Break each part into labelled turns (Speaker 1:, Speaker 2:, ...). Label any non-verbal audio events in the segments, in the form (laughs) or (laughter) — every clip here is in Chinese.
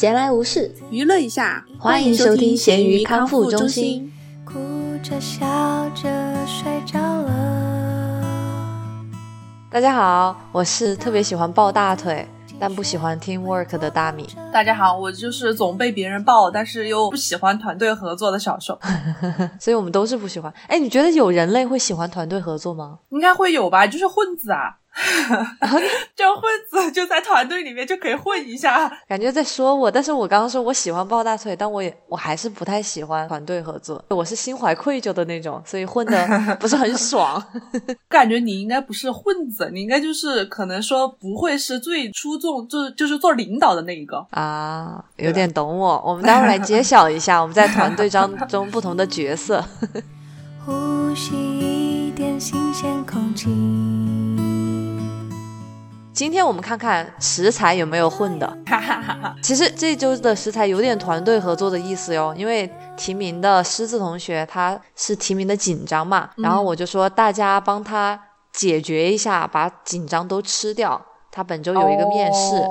Speaker 1: 闲来无事，
Speaker 2: 娱乐一下，
Speaker 1: 欢迎收听咸鱼康复中心。
Speaker 3: 哭着笑着睡着了。
Speaker 1: 大家好，我是特别喜欢抱大腿，但不喜欢 teamwork 的大米。
Speaker 2: 大家好，我就是总被别人抱，但是又不喜欢团队合作的小受。(laughs)
Speaker 1: 所以我们都是不喜欢。哎，你觉得有人类会喜欢团队合作吗？
Speaker 2: 应该会有吧，就是混子啊。(laughs) 就混子就在团队里面就可以混一下，
Speaker 1: 感觉在说我。但是我刚刚说我喜欢抱大腿，但我也我还是不太喜欢团队合作。我是心怀愧疚的那种，所以混的 (laughs) 不是很爽。(laughs)
Speaker 2: 感觉你应该不是混子，你应该就是可能说不会是最出众，就是就是做领导的那一个
Speaker 1: 啊。有点懂我。我们待会儿来揭晓一下我们在团队当中不同的角色。呼吸一点新鲜空气。今天我们看看食材有没有混的。其实这周的食材有点团队合作的意思哟，因为提名的狮子同学他是提名的紧张嘛，然后我就说大家帮他解决一下，把紧张都吃掉。他本周有一个面试，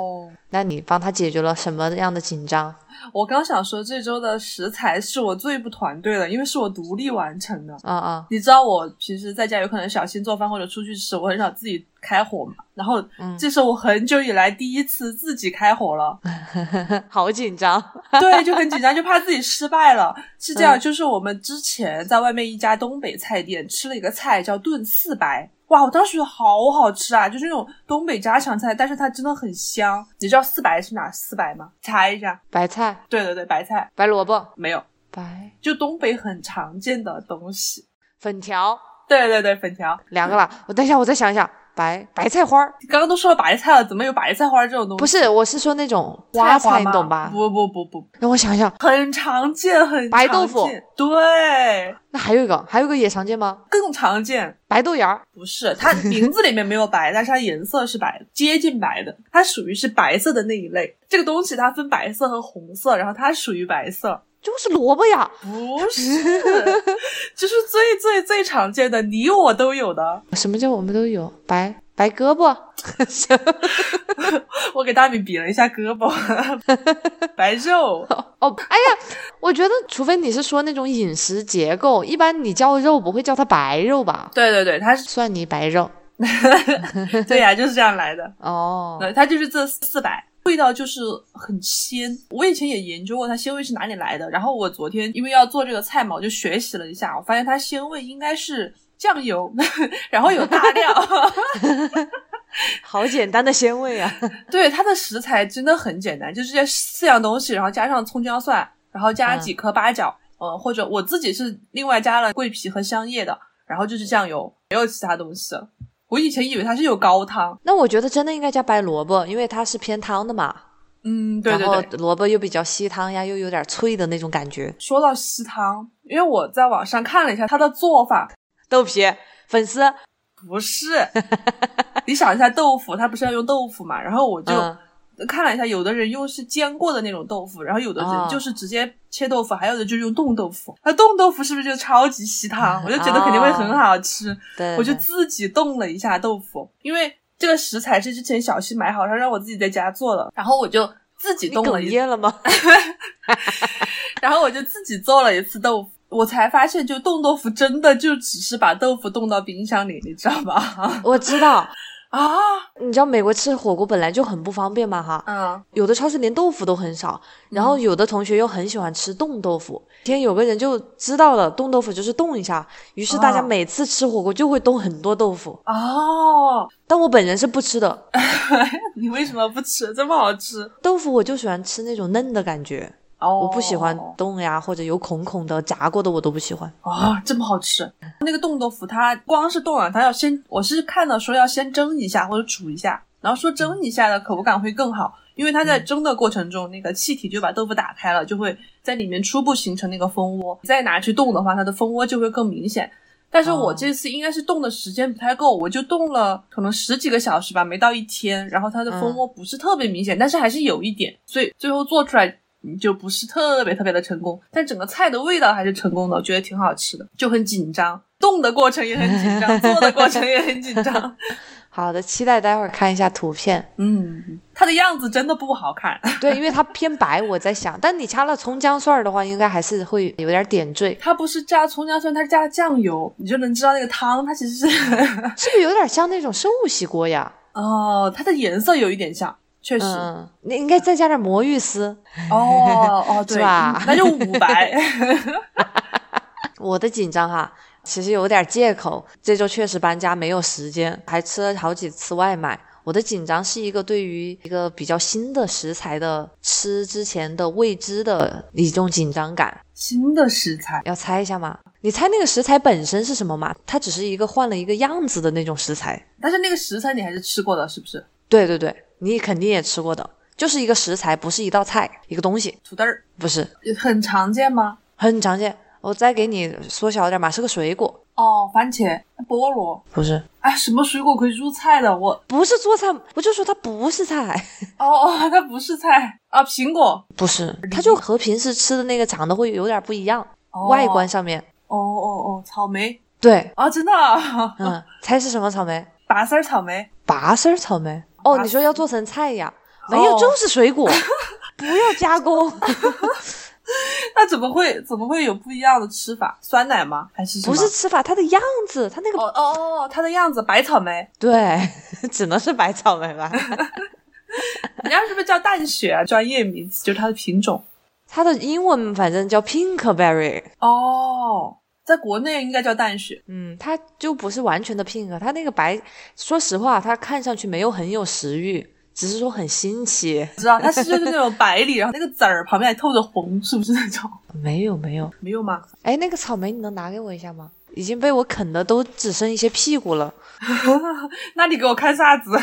Speaker 1: 那你帮他解决了什么样的紧张？
Speaker 2: 我刚想说，这周的食材是我最不团队的，因为是我独立完成的。
Speaker 1: 啊啊！
Speaker 2: 你知道我平时在家有可能小心做饭或者出去吃，我很少自己开火嘛。然后这是我很久以来第一次自己开火了，(laughs)
Speaker 1: 好紧张。
Speaker 2: 对，就很紧张，就怕自己失败了。是这样，就是我们之前在外面一家东北菜店吃了一个菜叫炖四白。哇，我当时觉得好好吃啊，就是那种东北家常菜，但是它真的很香。你知道四白是哪四白吗？猜一下，
Speaker 1: 白菜。
Speaker 2: 对对对，白菜。
Speaker 1: 白萝卜
Speaker 2: 没有，
Speaker 1: 白
Speaker 2: 就东北很常见的东西。
Speaker 1: 粉条。
Speaker 2: 对对对，粉条。
Speaker 1: 两个了，我等一下，我再想想。白白菜花儿，
Speaker 2: 刚刚都说了白菜了，怎么有白菜花这种东西？
Speaker 1: 不是，我是说那种花
Speaker 2: 菜，
Speaker 1: 你懂吧？
Speaker 2: 不不不不，
Speaker 1: 让我想想，
Speaker 2: 很常见，很
Speaker 1: 白豆腐。
Speaker 2: 对，
Speaker 1: 那还有一个，还有一个也常见吗？
Speaker 2: 更常见，
Speaker 1: 白豆芽儿。
Speaker 2: 不是，它名字里面没有白，但是它颜色是白，接近白的，它属于是白色的那一类。这个东西它分白色和红色，然后它属于白色。
Speaker 1: 就是萝卜呀，
Speaker 2: 不是，(laughs) 就是最最最常见的，你我都有的。
Speaker 1: 什么叫我们都有？白白胳膊，(laughs)
Speaker 2: 我给大米比了一下胳膊，(laughs) 白肉。
Speaker 1: 哦，哎呀，我觉得除非你是说那种饮食结构，一般你叫肉不会叫它白肉吧？
Speaker 2: 对对对，它是
Speaker 1: 蒜泥白肉。
Speaker 2: 对呀，就是这样来的。
Speaker 1: 哦，
Speaker 2: 对，它就是这四百。味道就是很鲜，我以前也研究过它鲜味是哪里来的。然后我昨天因为要做这个菜嘛，我就学习了一下，我发现它鲜味应该是酱油，(laughs) 然后有大料，(laughs)
Speaker 1: 好简单的鲜味啊！(laughs)
Speaker 2: 对，它的食材真的很简单，就是这四样东西，然后加上葱姜蒜，然后加几颗八角，呃，或者我自己是另外加了桂皮和香叶的，然后就是酱油，没有其他东西。我以前以为它是有高汤，
Speaker 1: 那我觉得真的应该加白萝卜，因为它是偏汤的嘛。
Speaker 2: 嗯，对对对。
Speaker 1: 然后萝卜又比较吸汤呀，又有点脆的那种感觉。
Speaker 2: 说到吸汤，因为我在网上看了一下它的做法，
Speaker 1: 豆皮粉丝
Speaker 2: 不是，你想一下豆腐，它不是要用豆腐嘛？然后我就。看了一下，有的人用是煎过的那种豆腐，然后有的人就是直接切豆腐，还有的就是用冻豆腐。那冻豆腐是不是就超级吸汤？(laughs) 我就觉得肯定会很好吃。
Speaker 1: 对，
Speaker 2: 我就自己冻了一下豆腐，因为这个食材是之前小西买好，他让我自己在家做的，然后我就自己冻了。
Speaker 1: 哽咽了吗？(laughs) (laughs)
Speaker 2: 然后我就自己做了一次豆腐，我才发现，就冻豆腐真的就只是把豆腐冻到冰箱里，你知道吧？
Speaker 1: 我知道。
Speaker 2: 啊，
Speaker 1: 你知道美国吃火锅本来就很不方便嘛，哈，
Speaker 2: 嗯，
Speaker 1: 有的超市连豆腐都很少，然后有的同学又很喜欢吃冻豆腐。天有个人就知道了，冻豆腐就是冻一下，于是大家每次吃火锅就会冻很多豆腐。
Speaker 2: 哦，
Speaker 1: 但我本人是不吃的。(laughs)
Speaker 2: 你为什么不吃？这么好吃
Speaker 1: 豆腐，我就喜欢吃那种嫩的感觉。我不喜欢冻呀，或者有孔孔的炸过的我都不喜欢
Speaker 2: 啊，这么好吃。那个冻豆腐它光是冻啊，它要先，我是看到说要先蒸一下或者煮一下，然后说蒸一下的口感会更好，因为它在蒸的过程中，那个气体就把豆腐打开了，就会在里面初步形成那个蜂窝。再拿去冻的话，它的蜂窝就会更明显。但是我这次应该是冻的时间不太够，我就冻了可能十几个小时吧，没到一天，然后它的蜂窝不是特别明显，但是还是有一点，所以最后做出来。就不是特别特别的成功，但整个菜的味道还是成功的，我觉得挺好吃的，就很紧张，冻的过程也很紧张，做的过程也很紧张。(laughs)
Speaker 1: 好的，期待待会儿看一下图片。
Speaker 2: 嗯，它的样子真的不好看。
Speaker 1: 对，因为它偏白，我在想，但你加了葱姜蒜的话，应该还是会有点点缀。
Speaker 2: 它不是加葱姜蒜，它是加了酱油，你就能知道那个汤它其实是
Speaker 1: 是不是有点像那种寿喜锅呀？(laughs)
Speaker 2: 哦，它的颜色有一点像，确实。
Speaker 1: 嗯，你应该再加点魔芋丝。
Speaker 2: 哦哦，(laughs) 对
Speaker 1: 是吧 (laughs)
Speaker 2: 那就五白。(laughs)
Speaker 1: 我的紧张哈，其实有点借口。这周确实搬家没有时间，还吃了好几次外卖。我的紧张是一个对于一个比较新的食材的吃之前的未知的一种紧张感。
Speaker 2: 新的食材，
Speaker 1: 要猜一下吗？你猜那个食材本身是什么吗？它只是一个换了一个样子的那种食材。
Speaker 2: 但是那个食材你还是吃过的，是不是？
Speaker 1: 对对对，你肯定也吃过的，就是一个食材，不是一道菜，一个东西，
Speaker 2: 土豆儿
Speaker 1: 不是
Speaker 2: 很常见吗？
Speaker 1: 很常见。我再给你缩小点嘛，是个水果，
Speaker 2: 哦，番茄、菠萝，
Speaker 1: 不是，
Speaker 2: 哎，什么水果可以入菜的？我
Speaker 1: 不是做菜，我就说它不是菜，
Speaker 2: 哦哦，(laughs) 它不是菜啊，苹果。
Speaker 1: 不是，它就和平时吃的那个长得会有点不一样，
Speaker 2: 哦
Speaker 1: 外观上面。
Speaker 2: 哦哦哦，草莓
Speaker 1: 对，
Speaker 2: 啊，真的啊，
Speaker 1: 嗯，(laughs) 猜是什么草莓？
Speaker 2: 拔丝儿草莓。
Speaker 1: 拔丝儿草莓。哦，你说要做成菜呀？没有，
Speaker 2: 哦
Speaker 1: 就是水果，(laughs) 不要加工。(laughs)
Speaker 2: 那怎么会怎么会有不一样的吃法？酸奶吗？还是
Speaker 1: 不是吃法，它的样子，它那个
Speaker 2: 哦哦哦，它的样子白草莓，
Speaker 1: 对，(laughs) 只能是白草莓吧。
Speaker 2: 人家是不是叫淡雪啊？专业名词就是它的品种
Speaker 1: 它的英文反正叫 pinkberry，
Speaker 2: 哦，在国内应该叫淡雪。
Speaker 1: 嗯，它就不是完全的 pink，它那个白，说实话，它看上去没有很有食欲，只是说很新奇。
Speaker 2: 知道它是就是那种白里，然后那个籽儿旁边还透着红，是不是那种？(laughs)
Speaker 1: 没有没有，
Speaker 2: 没有吗？
Speaker 1: 哎，那个草莓你能拿给我一下吗？已经被我啃的都只剩一些屁股了，(laughs)
Speaker 2: 那你给我看啥子？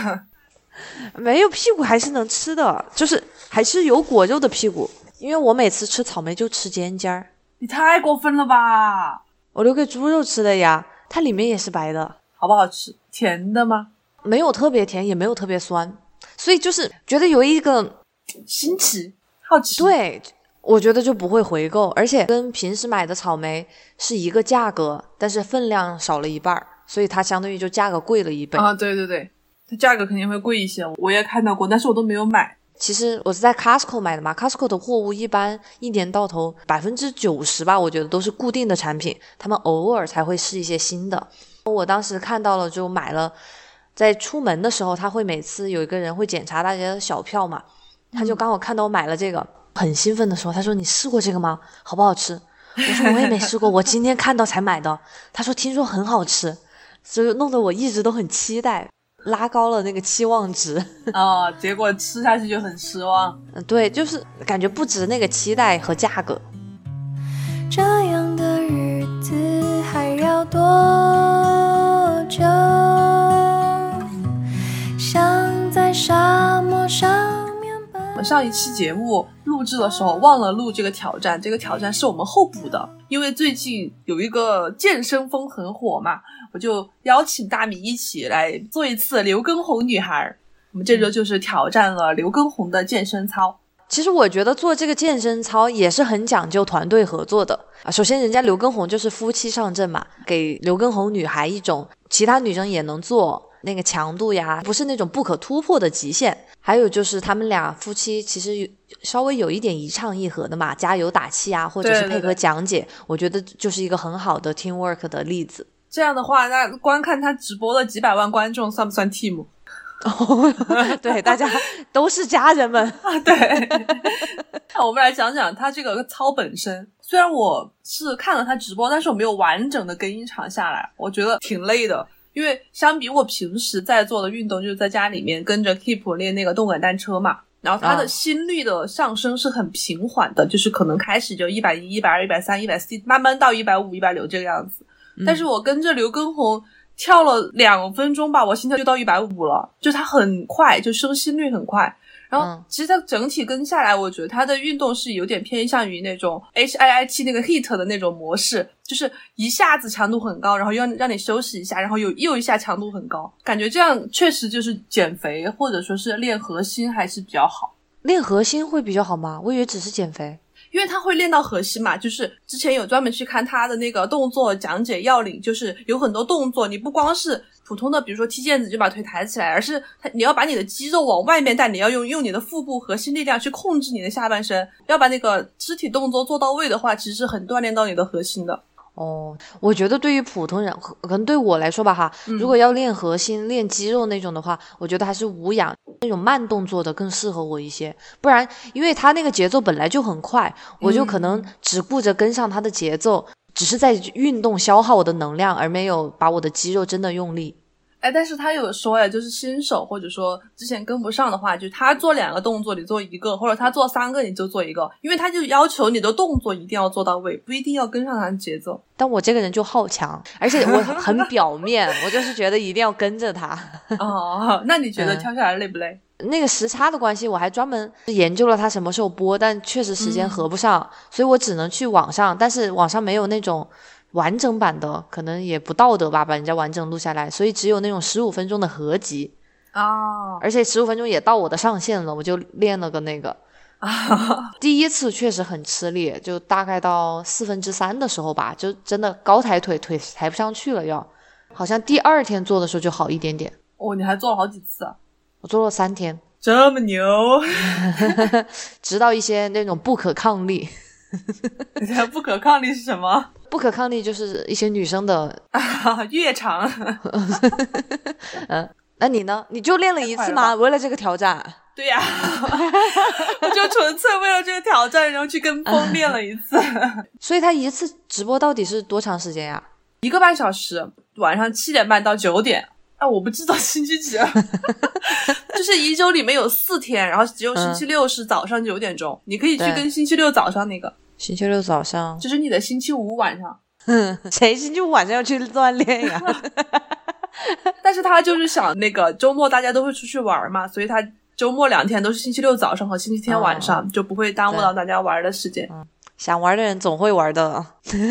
Speaker 2: (laughs)
Speaker 1: 没有屁股还是能吃的，就是还是有果肉的屁股。因为我每次吃草莓就吃尖尖儿，
Speaker 2: 你太过分了吧？
Speaker 1: 我留给猪肉吃的呀，它里面也是白的。
Speaker 2: 好不好吃？甜的吗？
Speaker 1: 没有特别甜，也没有特别酸，所以就是觉得有一个
Speaker 2: 新奇，好奇。，
Speaker 1: 对，我觉得就不会回购，而且跟平时买的草莓是一个价格，但是分量少了一半儿，所以它相当于就价格贵了一倍。
Speaker 2: 啊，对对对，它价格肯定会贵一些，我也看到过，但是我都没有买。
Speaker 1: 其实我是在 Costco 买的嘛，Costco 的货物一般一年到头百分之九十吧，我觉得都是固定的产品，他们偶尔才会试一些新的。我当时看到了就买了，在出门的时候，他会每次有一个人会检查大家的小票嘛，他就刚好看到我买了这个，很兴奋的说：“他说你试过这个吗？好不好吃？”我说我也没试过，我今天看到才买的。他说听说很好吃，所以弄得我一直都很期待，拉高了那个期望值。
Speaker 2: 啊，(laughs) 结果吃下去就很失望。
Speaker 1: 嗯，对，就是感觉不值那个期待和价格。
Speaker 3: 这样的日子还要多久？像在沙漠上
Speaker 2: 我们上一期节目录制的时候忘了录这个挑战，这个挑战是我们后补的，因为最近有一个健身风很火嘛，我就邀请大米一起来做一次刘畊宏女孩。我们这周就是挑战了刘畊宏的健身操。
Speaker 1: 其实我觉得做这个健身操也是很讲究团队合作的啊。首先，人家刘畊宏就是夫妻上阵嘛，给刘畊宏女孩一种其他女生也能做那个强度呀，不是那种不可突破的极限。还有就是他们俩夫妻其实有稍微有一点一唱一和的嘛，加油打气啊，或者是配合
Speaker 2: 对对对
Speaker 1: 讲解，我觉得就是一个很好的 teamwork 的例子。
Speaker 2: 这样的话，那观看他直播的几百万观众算不算 team？
Speaker 1: 哦 (laughs) 对，大家 (laughs) 都是家人们。
Speaker 2: 啊，对。那 (laughs) 我们来讲讲他这个操本身。虽然我是看了他直播，但是我没有完整的跟一场下来，我觉得挺累的。因为相比我平时在做的运动，就是在家里面跟着 Keep 练那个动感单车嘛，然后它
Speaker 1: 啊
Speaker 2: 的心率的上升是很平缓的，就是可能开始就一百一、一百二、一百三、一百四，慢慢到一百五、一百六这个样子。但是我跟着刘畊宏跳了两分钟吧，我心跳就到一百五了，就是他很快，就升心率很快。然后
Speaker 1: 嗯
Speaker 2: 其实它整体跟下来，我觉得它的运动是有点偏向于那种 H I I T 那个 HIT 的那种模式，就是一下子强度很高，然后又让让你休息一下，然后又又一下强度很高，感觉这样确实就是减肥或者说是练核心还是比较好。
Speaker 1: 练核心会比较好吗？我以为只是减肥。
Speaker 2: 因因为他会练到核心嘛，就是之前有专门去看他的那个动作讲解要领，就是有很多动作，你不光是普通的，比如说踢毽子就把腿抬起来，而是他你要把你的肌肉往外面带，你要用用你的腹部核心力量去控制你的下半身，要把那个肢体动作做到位的话，其实是很锻炼到你的核心的。
Speaker 1: 哦，我觉得对于普通人，可能对我来说吧，哈，如果要练核心、练肌肉那种的话，我觉得还是无氧那种慢动作的更适合我一些。不然，因为他那个节奏本来就很快，我就可能只顾着跟上他的节奏，只是在运动消耗我的能量，而没有把我的肌肉真的用力。
Speaker 2: 哎，但是他有说呀，就是新手或者说之前跟不上的话，就他做两个动作，你做一个，或者他做三个，你就做一个，因为他就要求你的动作一定要做到位，不一定要跟上他的节奏。
Speaker 1: 但我这个人就好强，而且我很表面，(laughs) 我就是觉得一定要跟着他。(laughs)
Speaker 2: 哦，那你觉得跳下来累不累？
Speaker 1: 那个时差的关系，我还专门研究了它什么时候播，但确实时间合不上，所以我只能去网上，但是网上没有那种。完整版的可能也不道德吧，把人家完整录下来，所以只有那种十五分钟的合集
Speaker 2: 哦，
Speaker 1: 而且十五分钟也到我的上限了，我就练了个那个
Speaker 2: 啊。(laughs)
Speaker 1: 第一次确实很吃力，就大概到四分之三的时候吧，就真的高抬腿腿抬不上去了，要好像第二天做的时候就好一点点。
Speaker 2: 哦，你还做了好几次？
Speaker 1: 我做了三天，
Speaker 2: 这么牛，(laughs)
Speaker 1: 直到一些那种不可抗力。(laughs)
Speaker 2: 不可抗力是什么？
Speaker 1: 不可抗力就是一些女生的
Speaker 2: 越长。(laughs)
Speaker 1: 嗯，那你呢？你就练了一次吗？为了这个挑战？
Speaker 2: 对呀，我就纯粹为了这个挑战，然后去跟风练了一次。
Speaker 1: 所以他一次直播到底是多长时间呀？
Speaker 2: 一个半小时，晚上七点半到九点。啊，我不知道星期几，(laughs) 就是一周里面有四天，然后只有星期六是早上九点钟，你可以去跟星期六早上那个。
Speaker 1: 星期六早上
Speaker 2: 就是你的星期五晚上，(laughs)
Speaker 1: 谁星期五晚上要去锻炼呀？(laughs)
Speaker 2: 但是他就是想那个周末大家都会出去玩嘛，所以他周末两天都是星期六早上和星期天晚上，就不会耽误到大家玩的时间。
Speaker 1: 想玩的人总会玩的。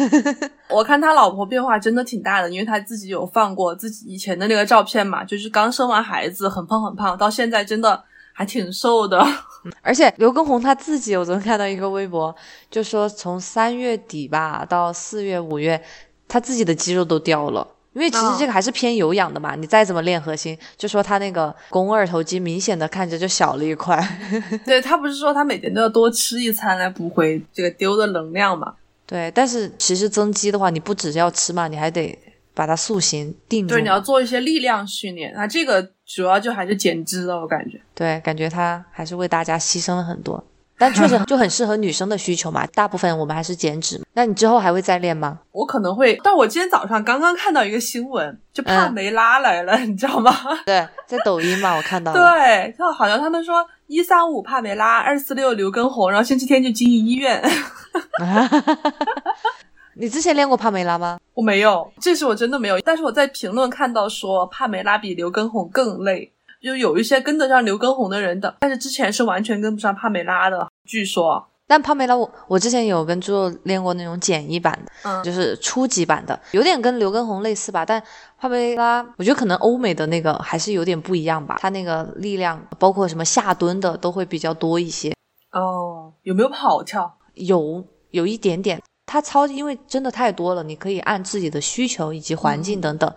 Speaker 1: (laughs)
Speaker 2: 我看他老婆变化真的挺大的，因为他自己有放过自己以前的那个照片嘛，就是刚生完孩子很胖很胖，到现在真的。还挺瘦的，(laughs)
Speaker 1: 而且刘畊宏他自己，我昨天看到一个微博，就说从三月底吧到四月五月，他自己的肌肉都掉了，因为其实这个还是偏有氧的嘛，你再怎么练核心，就说他那个肱二头肌明显的看着就小了一块。(laughs)
Speaker 2: 对他不是说他每天都要多吃一餐来补回这个丢的能量嘛？
Speaker 1: 对，但是其实增肌的话，你不只是要吃嘛，你还得。把它塑形定住，
Speaker 2: 对，你要做一些力量训练，那这个主要就还是减脂了，我感觉。
Speaker 1: 对，感觉他还是为大家牺牲了很多，但确实就很适合女生的需求嘛。大部分我们还是减脂。那你之后还会再练吗？
Speaker 2: 我可能会，但我今天早上刚刚看到一个新闻，就帕梅拉来了，(laughs) 你知道吗？
Speaker 1: 对，在抖音嘛，我看到。
Speaker 2: 对，就好像他们说一三五帕梅拉，二四六刘畊宏，然后星期天就进医院。(laughs)
Speaker 1: 你之前练过帕梅拉吗？
Speaker 2: 我没有，这是我真的没有。但是我在评论看到说帕梅拉比刘畊宏更累，就有一些跟得上刘畊宏的人的，但是之前是完全跟不上帕梅拉的。据说，
Speaker 1: 但帕梅拉我我之前有跟猪肉练过那种简易版的，嗯，就是初级版的，有点跟刘畊宏类似吧。但帕梅拉我觉得可能欧美的那个还是有点不一样吧，他那个力量包括什么下蹲的都会比较多一些。
Speaker 2: 哦，有没有跑跳？
Speaker 1: 有，有一点点。他操，因为真的太多了，你可以按自己的需求以及环境等等。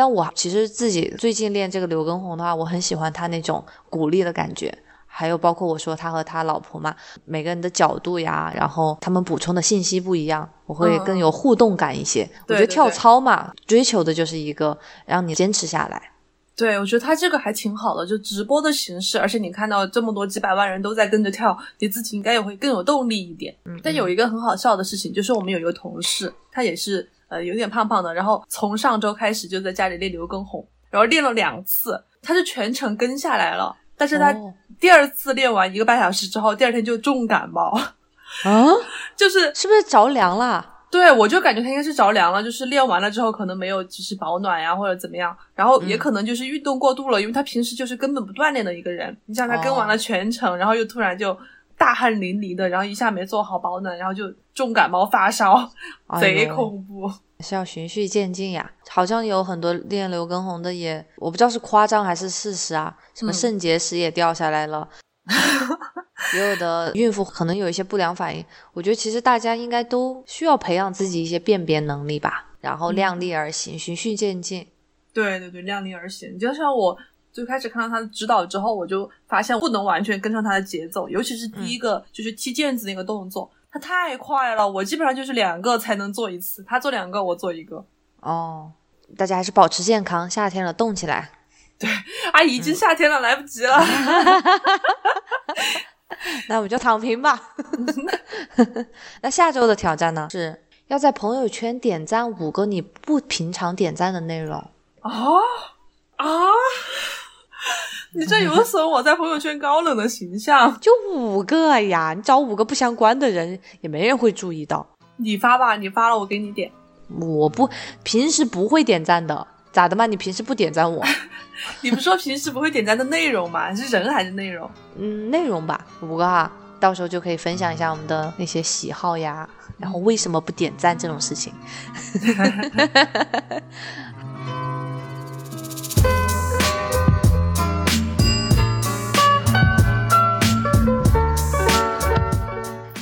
Speaker 1: 但我其实自己最近练这个刘畊宏的话，我很喜欢他那种鼓励的感觉，还有包括我说他和他老婆嘛，每个人的角度呀，然后他们补充的信息不一样，我会更有互动感一些。我觉得跳操嘛，追求的就是一个让你坚持下来。
Speaker 2: 对，我觉得他这个还挺好的，就直播的形式，而且你看到这么多几百万人都在跟着跳，你自己应该也会更有动力一点。嗯，但有一个很好笑的事情，就是我们有一个同事，他也是呃有点胖胖的，然后从上周开始就在家里练刘畊宏，然后练了两次，他是全程跟下来了，但是他第二次练完一个半小时之后，第二天就重感冒，
Speaker 1: 啊，(laughs)
Speaker 2: 就是
Speaker 1: 是不是着凉了？
Speaker 2: 对，我就感觉他应该是着凉了，就是练完了之后可能没有及时保暖呀，或者怎么样，然后也可能就是运动过度了，因为他平时就是根本不锻炼的一个人。你像他跟完了全程，然后又突然就大汗淋漓的，然后一下没做好保暖，然后就重感冒发烧，(laughs) 贼恐怖。
Speaker 1: 是要循序渐进呀，好像有很多练刘畊宏的也，我不知道是夸张还是事实啊，什么肾结石也掉下来了。(laughs) 也有的孕妇可能有一些不良反应。我觉得其实大家应该都需要培养自己一些辨别能力吧，然后量力而行，循序渐进。
Speaker 2: 对对对，量力而行。就像我最开始看到他的指导之后，我就发现不能完全跟上他的节奏，尤其是第一个就是踢毽子那个动作，他太快了，我基本上就是两个才能做一次，他做两个，我做一个。
Speaker 1: 哦，大家还是保持健康，夏天了，动起来。
Speaker 2: 对，啊，已经夏天了，来不及了。(laughs)
Speaker 1: 那我们就躺平吧。那下周的挑战呢？是要在朋友圈点赞五个你不平常点赞的内容。
Speaker 2: 啊啊！你这有损我在朋友圈高冷的形象。
Speaker 1: 就五个呀，你找五个不相关的人，也没人会注意到。
Speaker 2: 你发吧，你发了我给你点。
Speaker 1: 我不平时不会点赞的，咋的嘛？你平时不点赞我？(laughs)
Speaker 2: 你不说平时不会点赞的内容吗？是人还是内容？
Speaker 1: 嗯，内容吧，五个哈，到时候就可以分享一下我们的那些喜好呀，然后为什么不点赞这种事情。(laughs)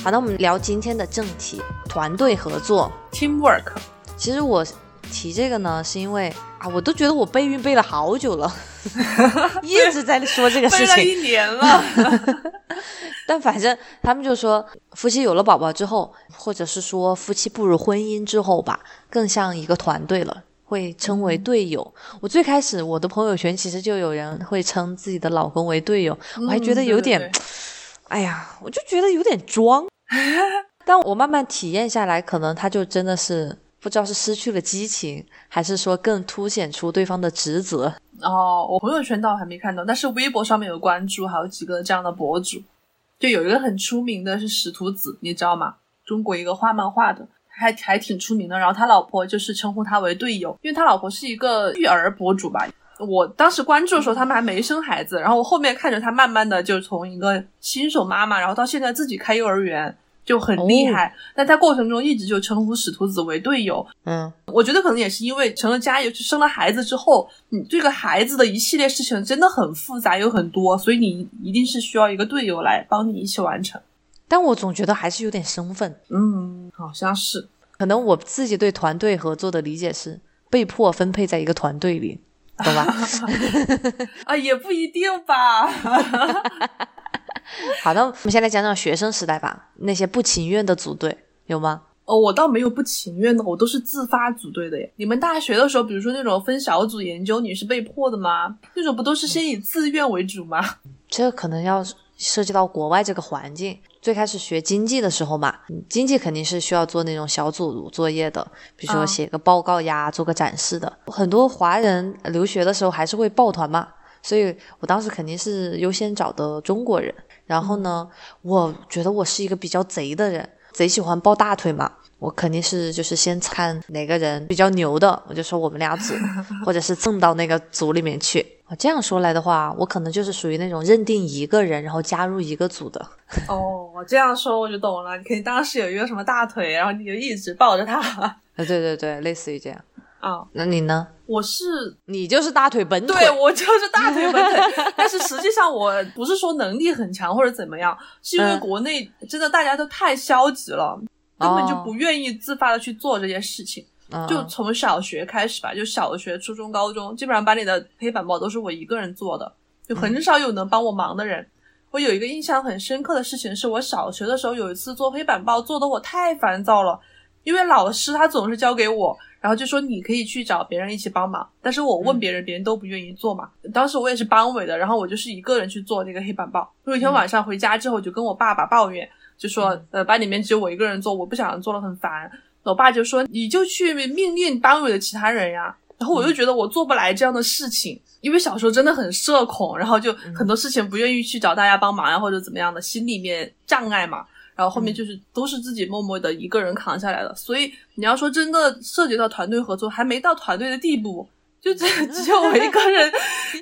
Speaker 1: 好，那我们聊今天的正题：团队合作
Speaker 2: （teamwork）。
Speaker 1: 其实我提这个呢，是因为啊，我都觉得我备孕备了好久了，(laughs) 一直在说这个事情，
Speaker 2: 备了一年了。(laughs)
Speaker 1: 但反正他们就说，夫妻有了宝宝之后，或者是说夫妻步入婚姻之后吧，更像一个团队了，会称为队友。我最开始我的朋友圈其实就有人会称自己的老公为队友，我还觉得有点，哎呀，我就觉得有点装。(laughs) 但我慢慢体验下来，可能他就真的是。不知道是失去了激情，还是说更凸显出对方的职责？
Speaker 2: 哦，我朋友圈倒还没看到，但是微博上面有关注好几个这样的博主，就有一个很出名的是使徒子，你知道吗？中国一个画漫画的，还还挺出名的。然后他老婆就是称呼他为队友，因为他老婆是一个育儿博主吧。我当时关注的时候，他们还没生孩子，然后我后面看着他慢慢的就从一个新手妈妈，然后到现在自己开幼儿园。就很厉害，但在过程中一直就称呼使徒子为队友。
Speaker 1: 嗯，
Speaker 2: 我觉得可能也是因为成了家，尤其生了孩子之后，你这个孩子的一系列事情真的很复杂，有很多，所以你一定是需要一个队友来帮你一起完成。
Speaker 1: 但我总觉得还是有点生分。
Speaker 2: 嗯，好像是。
Speaker 1: 可能我自己对团队合作的理解是被迫分配在一个团队里，懂吧？(laughs)
Speaker 2: 啊，也不一定吧。(laughs)
Speaker 1: 好的，我们先来讲讲学生时代吧。那些不情愿的组队有吗？
Speaker 2: 哦，我倒没有不情愿的，我都是自发组队的耶。你们大学的时候，比如说那种分小组研究，你是被迫的吗？那种不都是先以自愿为主吗？
Speaker 1: 这可能要涉及到国外这个环境。最开始学经济的时候嘛，经济肯定是需要做那种小组作业的，比如说写个报告呀，做个展示的。很多华人留学的时候还是会抱团嘛，所以我当时肯定是优先找的中国人。然后呢，我觉得我是一个比较贼的人，贼喜欢抱大腿嘛。我肯定是就是先看哪个人比较牛的，我就说我们俩组，(laughs) 或者是蹭到那个组里面去。这样说来的话，我可能就是属于那种认定一个人然后加入一个组的。(laughs)
Speaker 2: 哦，我这样说我就懂了。你肯定当时有一个什么大腿，然后你就一直抱着他。
Speaker 1: 啊，对对对，类似于这样。
Speaker 2: 啊，
Speaker 1: 那你呢？
Speaker 2: 我是
Speaker 1: 你就是大腿本腿，
Speaker 2: 对我就是大腿本腿。(laughs) 但是实际上我不是说能力很强或者怎么样，是因为国内真的大家都太消极了，根本就不愿意自发的去做这件事情。就从小学开始吧，就小学、初中、高中，基本上班里的黑板报都是我一个人做的，就很少有能帮我忙的人。我有一个印象很深刻的事情，是我小学的时候有一次做黑板报，做的我太烦躁了，因为老师他总是交给我。然后就说你可以去找别人一起帮忙，但是我问别人，别人都不愿意做嘛。当时我也是班委的，然后我就是一个人去做那个黑板报。有一天晚上回家之后，就跟我爸爸抱怨，就说呃班里面只有我一个人做，我不想做了，很烦。我爸就说你就去命令班委的其他人呀。然后我又觉得我做不来这样的事情，因为小时候真的很社恐，然后就很多事情不愿意去找大家帮忙呀，或者怎么样的，心里面障碍嘛。然后后面就是都是自己默默的一个人扛下来的，所以你要说真的涉及到团队合作，还没到团队的地步，就只只有我一个人，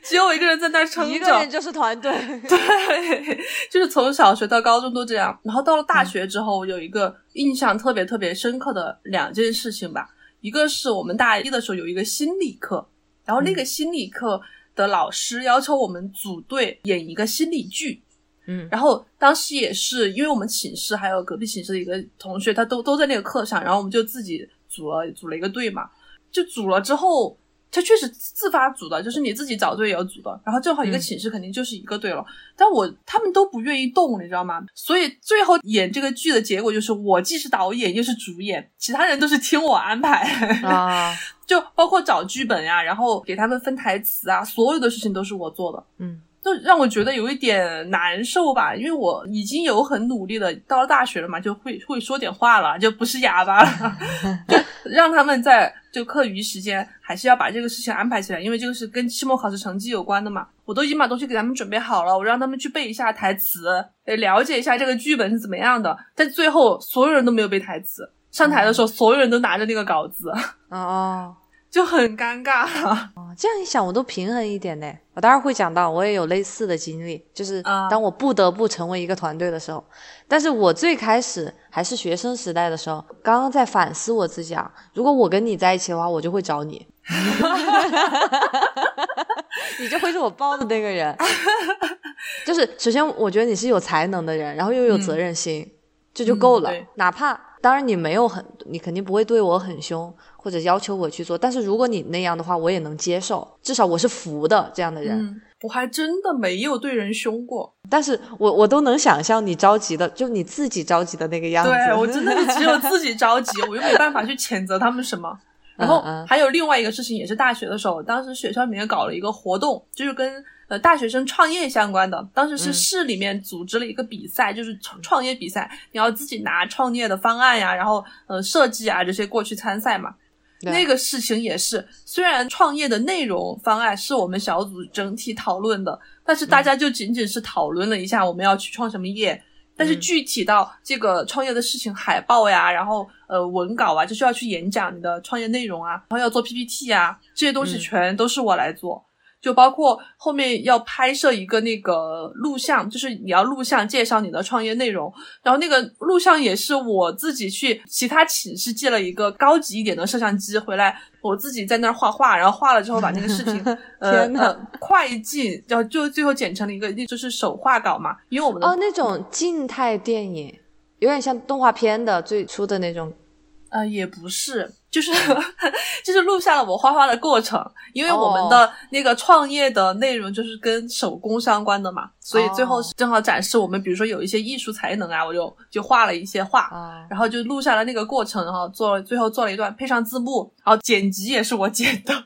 Speaker 2: 只有我一个人在那撑着，
Speaker 1: 一个人就是团队，
Speaker 2: 对，就是从小学到高中都这样。然后到了大学之后，有一个印象特别特别深刻的两件事情吧，一个是我们大一的时候有一个心理课，然后那个心理课的老师要求我们组队演一个心理剧。
Speaker 1: 嗯
Speaker 2: 然后当时也是因为我们寝室还有隔壁寝室的一个同学，他都都在那个课上，然后我们就自己组了组了一个队嘛，就组了之后。他确实自发组的，就是你自己找队友组的，然后正好一个
Speaker 1: 嗯
Speaker 2: 寝室肯定就是一个队了。但我他们都不愿意动，你知道吗？所以最后演这个剧的结果就是我既是导演又是主演，其他人都是听我安排。
Speaker 1: 啊，(laughs)
Speaker 2: 就包括找剧本呀，然后给他们分台词啊，所有的事情都是我做的，
Speaker 1: 嗯
Speaker 2: 就让我觉得有一点难受吧，因为我已经有很努力的，到了大学了嘛，就会会说点话了，就不是哑巴了，(laughs) 就让他们在就课余时间还是要把这个事情安排起来，因为这个是跟期末考试成绩有关的嘛。我都已经把东西给他们准备好了，我让他们去背一下台词，呃，了解一下这个剧本是怎么样的。但最后所有人都没有背台词，上台的时候所有人都拿着那个稿子，
Speaker 1: 哦 (laughs) 哦。
Speaker 2: 就很尴尬。(laughs)
Speaker 1: 哦，这样一想，我都平衡一点呢。我待会儿会讲到，我也有类似的经历，就是
Speaker 2: 啊
Speaker 1: 当我不得不成为一个团队的时候。但是我最开始还是学生时代的时候，刚刚在反思我自己啊。如果我跟你在一起的话，我就会找你，(laughs) 你就会是我包的那个人。就是首先，我觉得你是有才能的人，然后又有责任心，这就够了。
Speaker 2: 嗯
Speaker 1: 哪怕当然你没有很，你肯定不会对我很凶，或者要求我去做。但是如果你那样的话，我也能接受，至少我是服的这样的人。
Speaker 2: 嗯，我还真的没有对人凶过。
Speaker 1: 但是我我都能想象你着急的，就你自己着急的那个样子。
Speaker 2: 对我真的是只有自己着急，我又没办法去谴责他们什么。(laughs) 然后还有另外一个事情，也是大学的时候，当时学校里面搞了一个活动，就是跟呃大学生创业相关的。当时是
Speaker 1: 嗯
Speaker 2: 市里面组织了一个比赛，就是创创业比赛，你要自己拿创业的方案呀，然后呃设计啊这些过去参赛嘛。
Speaker 1: 对
Speaker 2: 那个事情也是，虽然创业的内容方案是我们小组整体讨论的，但是大家就仅仅是讨论了一下我们要去创什么业，但是
Speaker 1: 嗯
Speaker 2: 具体到这个创业的事情，海报呀，然后呃文稿啊，就需要去演讲你的创业内容啊，然后要做 PPT 啊，这些东西
Speaker 1: 嗯
Speaker 2: 全都是我来做。就包括后面要拍摄一个那个录像，就是你要录像介绍你的创业内容，然后那个录像也是我自己去其他寝室借了一个高级一点的摄像机回来，我自己在那儿画画，然后画了之后把那个视频 (laughs) 呃
Speaker 1: 天呐
Speaker 2: 呃快进，然后就最后剪成了一个就是手画稿嘛，因为我们的
Speaker 1: 哦，那种静态电影，有点像动画片的最初的那种。
Speaker 2: 呃，也不是，就是 (laughs) 就是录下了我画画的过程，因为我们
Speaker 1: 哦
Speaker 2: 的那个创业的内容就是跟手工相关的嘛，所以最后正好展示我们，比如说有一些艺术才能啊，我就就画了一些画。
Speaker 1: 啊，
Speaker 2: 然后就录下了那个过程，然后做了，最后做了一段，配上字幕，然后剪辑也是我剪的。(laughs)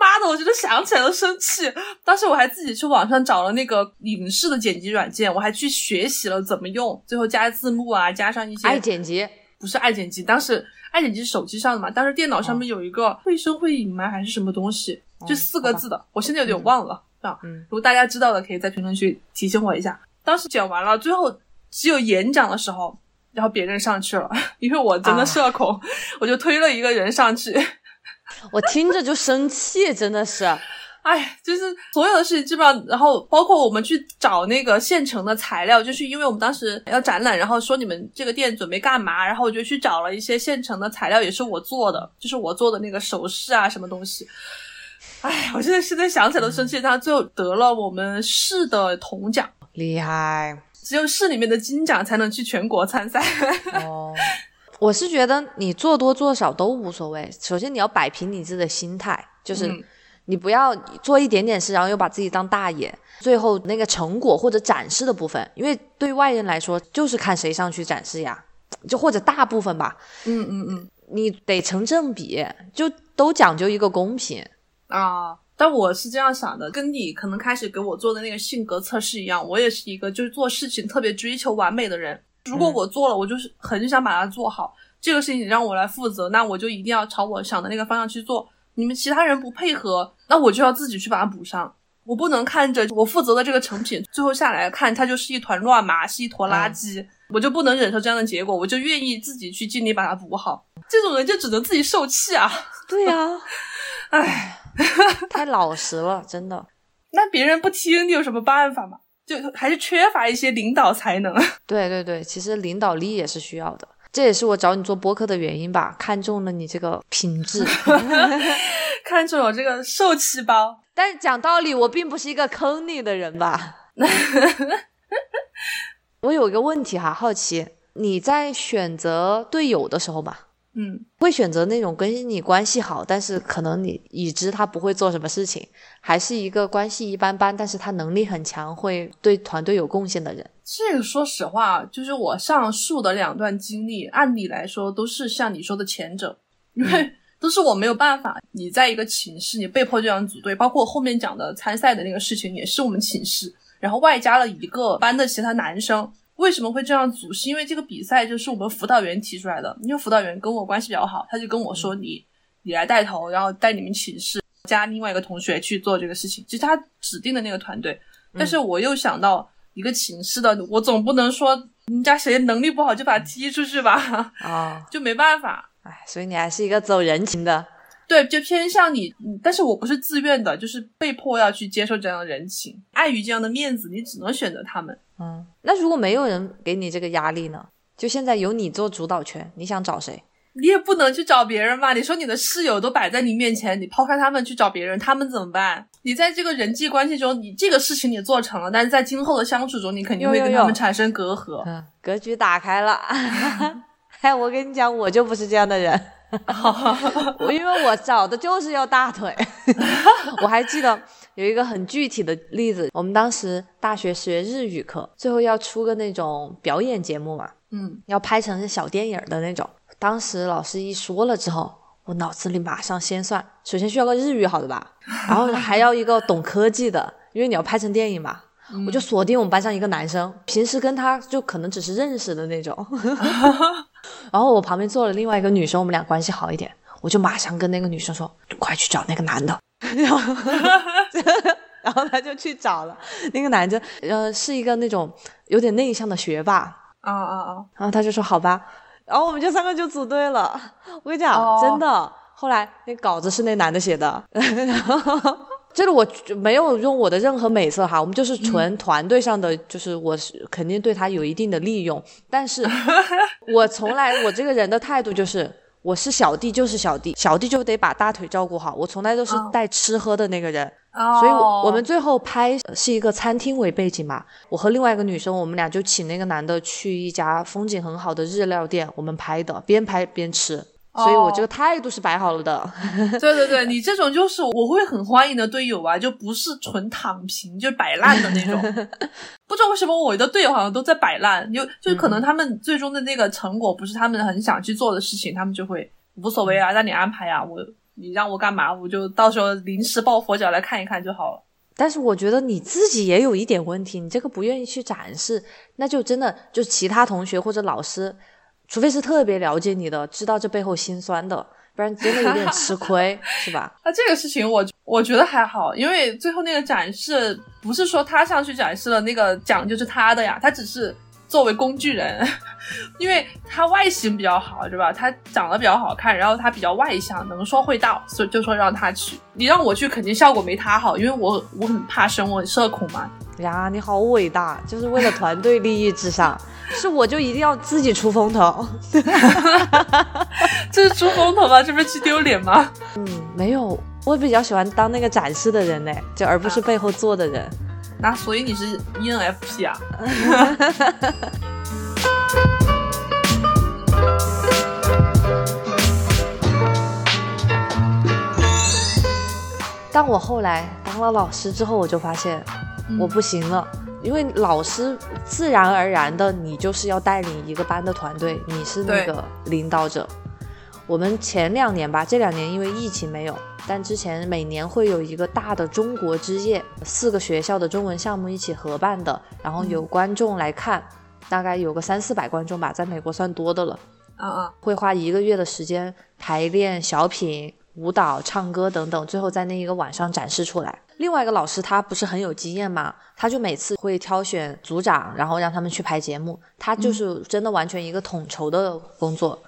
Speaker 2: 妈的，我觉得想起来都生气。当时我还自己去网上找了那个影视的剪辑软件，我还去学习了怎么用，最后加字幕啊，加上一些
Speaker 1: 爱剪辑，
Speaker 2: 不是爱剪辑，当时爱剪辑是手机上的嘛，当时电脑上面有一个会声会影吗？还是什么东西？
Speaker 1: 哦
Speaker 2: 就四个字的，我现在有点忘了啊。
Speaker 1: 嗯
Speaker 2: 如果大家知道的，可以在评论区提醒我一下。当时剪完了，最后只有演讲的时候，然后别人上去了，因为我真的
Speaker 1: 啊
Speaker 2: 社恐，我就推了一个人上去。(laughs)
Speaker 1: 我听着就生气，真的是。
Speaker 2: 哎，就是所有的事情基本上，然后包括我们去找那个现成的材料，就是因为我们当时要展览，然后说你们这个店准备干嘛，然后我就去找了一些现成的材料，也是我做的，就是我做的那个首饰啊，什么东西。哎，我现在现在想起来都生气。他最后得了我们市的铜奖，
Speaker 1: 厉 (laughs) 害
Speaker 2: 只有市里面的金奖才能去全国参赛。(laughs)
Speaker 1: 哦！我是觉得你做多做少都无所谓。首先你要摆平你自己的心态，就是
Speaker 2: 嗯
Speaker 1: 你不要做一点点事，然后又把自己当大爷。最后那个成果或者展示的部分，因为对外人来说就是看谁上去展示呀，就或者大部分吧，
Speaker 2: 嗯嗯嗯
Speaker 1: 你得成正比，就都讲究一个公平。
Speaker 2: 啊。但我是这样想的，跟你可能开始给我做的那个性格测试一样，我也是一个就是做事情特别追求完美的人。如果我做了，我就是很想把它做好。这个事情你让我来负责，那我就一定要朝我想的那个方向去做。你们其他人不配合，那我就要自己去把它补上。我不能看着我负责的这个成品，最后下来看它就是一团乱麻，是一坨垃圾，我就不能忍受这样的结果，我就愿意自己去尽力把它补好。这种人就只能自己受气啊！(laughs)
Speaker 1: 对呀、
Speaker 2: 唉，(laughs)
Speaker 1: 太老实了，真的。
Speaker 2: 那别人不听，你有什么办法吗？就还是缺乏一些领导才能。(laughs)
Speaker 1: 对对对，其实领导力也是需要的，这也是我找你做播客的原因吧，看中了你这个品质。(laughs)
Speaker 2: 看中我这个受气包，
Speaker 1: 但是讲道理，我并不是一个坑你的人吧？(laughs) 我有一个问题哈，好奇你在选择队友的时候吧，
Speaker 2: 嗯，
Speaker 1: 会选择那种跟你关系好，但是可能你已知他不会做什么事情，还是一个关系一般般，但是他能力很强，会对团队有贡献的人？
Speaker 2: 这个说实话，就是我上述的两段经历，按理来说都是像你说的前者，因为 (laughs) 都是我没有办法。你在一个寝室，你被迫这样组队，包括后面讲的参赛的那个事情，也是我们寝室，然后外加了一个班的其他男生。为什么会这样组？是因为这个比赛就是我们辅导员提出来的，因为辅导员跟我关系比较好，他就跟我说你你来带头，然后带你们寝室加另外一个同学去做这个事情，就是他指定的那个团队。但是我又想到一个寝室的，我总不能说人家谁能力不好就把他踢出去吧，
Speaker 1: 啊，(laughs)
Speaker 2: 就没办法。
Speaker 1: 哎，所以你还是一个走人情的。
Speaker 2: 对，就偏向你，嗯但是我不是自愿的，就是被迫要去接受这样的人情，碍于这样的面子，你只能选择他们。
Speaker 1: 嗯，那如果没有人给你这个压力呢？就现在由你做主导权，你想找谁？
Speaker 2: 你也不能去找别人吧。你说你的室友都摆在你面前，你抛开他们去找别人，他们怎么办？你在这个人际关系中，你这个事情你做成了，但是在今后的相处中，你肯定会跟他们产生隔阂。
Speaker 1: 嗯，格局打开了。(laughs) 哎，我跟你讲，我就不是这样的人。(laughs) 我 (laughs) 因为我找的就是要大腿。(laughs) 我还记得有一个很具体的例子，我们当时大学学日语课，最后要出个那种表演节目嘛，
Speaker 2: 嗯，
Speaker 1: 要拍成小电影的那种。当时老师一说了之后，我脑子里马上先算，首先需要个日语好的吧，然后还要一个懂科技的，因为你要拍成电影嘛。我就锁定我们班上一个男生，平时跟他就可能只是认识的那种。然后我旁边坐了另外一个女生，我们俩关系好一点，我就马上跟那个女生说：“快去找那个男的。(laughs) ”然后，(laughs) 然后他就去找了那个男的，呃，是一个那种有点内向的学霸。
Speaker 2: 啊啊啊！
Speaker 1: 然后他就说：“好吧。”然后我们就三个就组队了。我跟你讲，
Speaker 2: 哦
Speaker 1: 真的，后来那稿子是那男的写的，然后。这个我没有用我的任何美色哈，我们就是纯团队上的，就是我是肯定对他有一定的利用，但是我从来我这个人的态度就是，我是小弟就是小弟，小弟就得把大腿照顾好，我从来都是
Speaker 2: 哦。
Speaker 1: 带吃喝的那个人，
Speaker 2: 哦。
Speaker 1: 所以我我们最后拍是一个餐厅为背景嘛，我和另外一个女生，我们俩就请那个男的去一家风景很好的日料店，我们拍的，边拍边吃。所以我这个态度是摆好了的，(laughs)
Speaker 2: 对对对，你这种就是我会很欢迎的队友啊，就不是纯躺平，就是摆烂的那种。(laughs) 不知道为什么我的队友好像都在摆烂，就就可能他们最终的那个成果不是他们很想去做的事情，他们就会无所谓啊，让你安排啊，我你让我干嘛，我就到时候临时抱佛脚来看一看就好了。
Speaker 1: 但是我觉得你自己也有一点问题，你这个不愿意去展示，那就真的就其他同学或者老师，除非是特别了解你的，知道这背后心酸的，不然真的有点吃亏，(laughs) 是吧？
Speaker 2: 那这个事情我我觉得还好，因为最后那个展示不是说他上去展示了那个奖就是他的呀，他只是作为工具人，(laughs) 因为他外形比较好，是吧？他长得比较好看，然后他比较外向，能说会道，所以就说让他去。你让我去，肯定效果没他好，因为我我很怕生，我很社恐嘛。
Speaker 1: 呀，你好伟大，就是为了团队利益至上。(laughs) 是我就一定要自己出风头。(laughs)
Speaker 2: 这是出风头吗？这不是去丢脸吗？
Speaker 1: 嗯，没有，我比较喜欢当那个展示的人呢，就而不是背后做的人。
Speaker 2: 那所以你是 ENFP 啊？(laughs)
Speaker 1: 但我后来当了老师之后，我就发现我不行了，因为老师自然而然的，你就是要带领一个班的团队，你是那个领导者。我们前两年吧，这两年因为疫情没有，但之前每年会有一个大的中国之夜，四个学校的中文项目一起合办的，然后有观众来看，大概有个三四百观众吧，在美国算多的了。
Speaker 2: 啊啊，
Speaker 1: 会花一个月的时间排练小品、舞蹈、唱歌等等，最后在那一个晚上展示出来。另外一个老师他不是很有经验嘛，他就每次会挑选组长，然后让他们去排节目，他就是真的完全一个统筹的工作。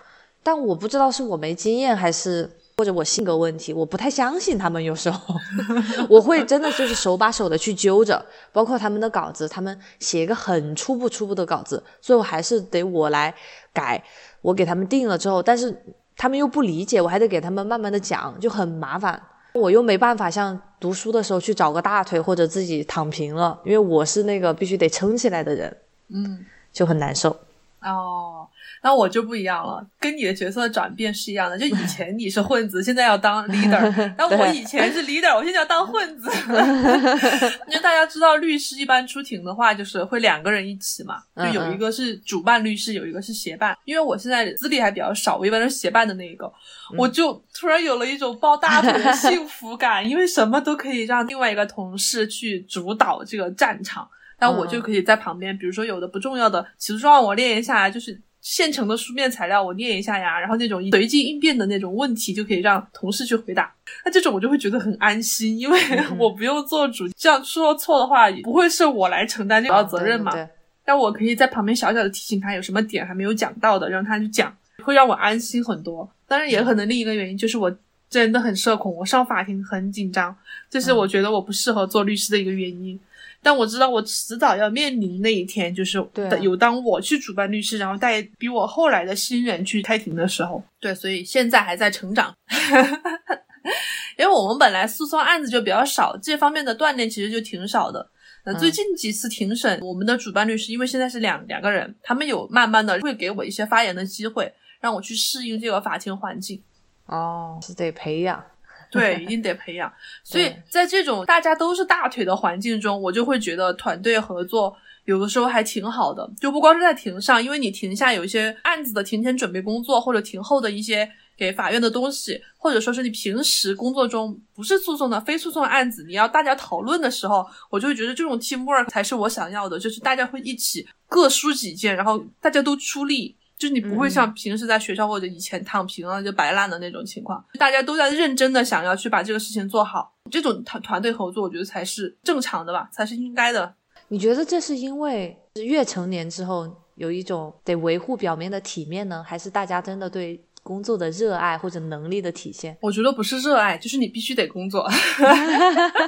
Speaker 1: 但我不知道是我没经验还是或者我性格问题，我不太相信他们。有时候 (laughs) 我会真的就是手把手的去揪着，包括他们的稿子，他们写一个很初步初步的稿子，最后还是得我来改。我给他们定了之后，但是他们又不理解，我还得给他们慢慢的讲，就很麻烦。我又没办法像读书的时候去找个大腿或者自己躺平了，因为我是那个必须得撑起来的人。
Speaker 2: 嗯，
Speaker 1: 就很难受。
Speaker 2: 哦，那我就不一样了，跟你的角色转变是一样的。就以 (laughs) 前你是混子，现在要当 leader，(laughs) 但我以前是 leader，我现在要当混子。(laughs) 因为大家知道，律师一般出庭的话，就是会两个人一起嘛，就有一个是主办律师，有一个是协办。因为我现在资历还比较少，我一般是协办的那一个，我就突然有了一种抱大腿的幸福感，因为什么都可以让另外一个同事去主导这个战场。那我就可以在旁边，比如说有的不重要的起诉状我练一下，就是现成的书面材料我念一下呀，然后那种随机应变的那种问题就可以让同事去回答。那这种我就会觉得很安心，因为 (laughs) 我不用做主，这样说错的话不会是我来承担这个责任嘛。但我可以在旁边小小的提醒他有什么点还没有讲到的，让他去讲，会让我安心很多。当然也可能另一个原因就是我真的很社恐，我上法庭很紧张，这是我觉得我不适合做律师的一个原因。但我知道，我迟早要面临那一天，就是有当我去主办律师，然后带比我后来的新人去开庭的时候。对，所以现在还在成长，(laughs) 因为我们本来诉讼案子就比较少，这方面的锻炼其实就挺少的。那最近几次庭审，我们的主办律师因为现在是两两个人，他们有慢慢的会给我一些发言的机会，让我去适应这个法庭环境。
Speaker 1: 哦，是得培养。
Speaker 2: 对，(laughs) 一定得培养。所以在这种大家都是大腿的环境中，我就会觉得团队合作有的时候还挺好的。就不光是在庭上，因为你庭下有一些案子的庭前准备工作，或者庭后的一些给法院的东西，或者说是你平时工作中不是诉讼的非诉讼案子，你要大家讨论的时候，我就会觉得这种 team work 才是我想要的，就是大家会一起各抒己见，然后大家都出力。就是你不会像平时在学校或者以前躺平了就摆烂的那种情况，大家都在认真的想要去把这个事情做好，这种团团队合作，我觉得才是正常的吧，才是应该的。
Speaker 1: 你觉得这是因为越成年之后有一种得维护表面的体面呢，还是大家真的对？工作的热爱或者能力的体现，
Speaker 2: 我觉得不是热爱，就是你必须得工作，(laughs)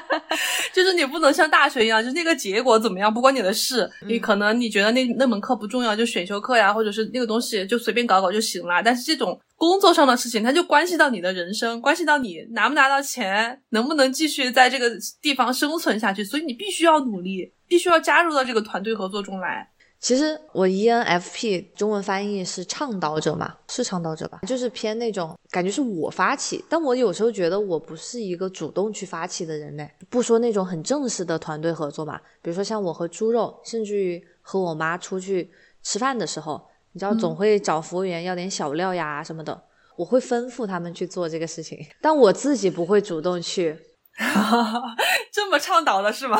Speaker 2: (laughs) 就是你不能像大学一样，就是那个结果怎么样不关你的事。你可能你觉得那那门课不重要，就选修课呀，或者是那个东西就随便搞搞就行了。但是这种工作上的事情，它就关系到你的人生，关系到你拿不拿到钱，能不能继续在这个地方生存下去。所以你必须要努力，必须要加入到这个团队合作中来。
Speaker 1: 其实我 ENFP 中文翻译是倡导者嘛，是倡导者吧，就是偏那种感觉是我发起，但我有时候觉得我不是一个主动去发起的人嘞。不说那种很正式的团队合作嘛，比如说像我和猪肉，甚至于和我妈出去吃饭的时候，你知道总会找服务员要点小料呀什么的，我会吩咐他们去做这个事情，但我自己不会主动去。(laughs)
Speaker 2: 这么倡导的是吗？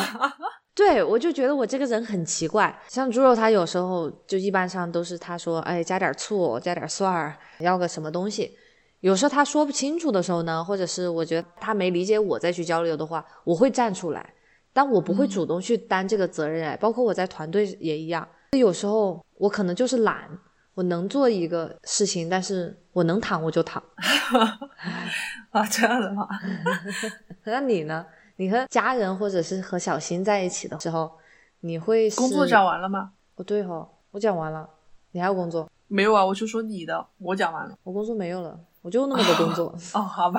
Speaker 1: 对，我就觉得我这个人很奇怪，像猪肉，他有时候就一般上都是他说，哎，加点醋，加点蒜儿，要个什么东西。有时候他说不清楚的时候呢，或者是我觉得他没理解我再去交流的话，我会站出来，但我不会主动去担这个责任。哎，包括我在团队也一样，有时候我可能就是懒，我能做一个事情，但是我能躺我就躺。(laughs)
Speaker 2: 啊，这样的吗？(laughs)
Speaker 1: 那你呢？你和家人或者是和小新在一起的时候，你会
Speaker 2: 工作讲完了吗？
Speaker 1: 哦，对哦，我讲完了。你还有工作？
Speaker 2: 没有啊，我就说你的，我讲完了。
Speaker 1: 我工作没有了，我就那么多工作。
Speaker 2: 哦，好吧。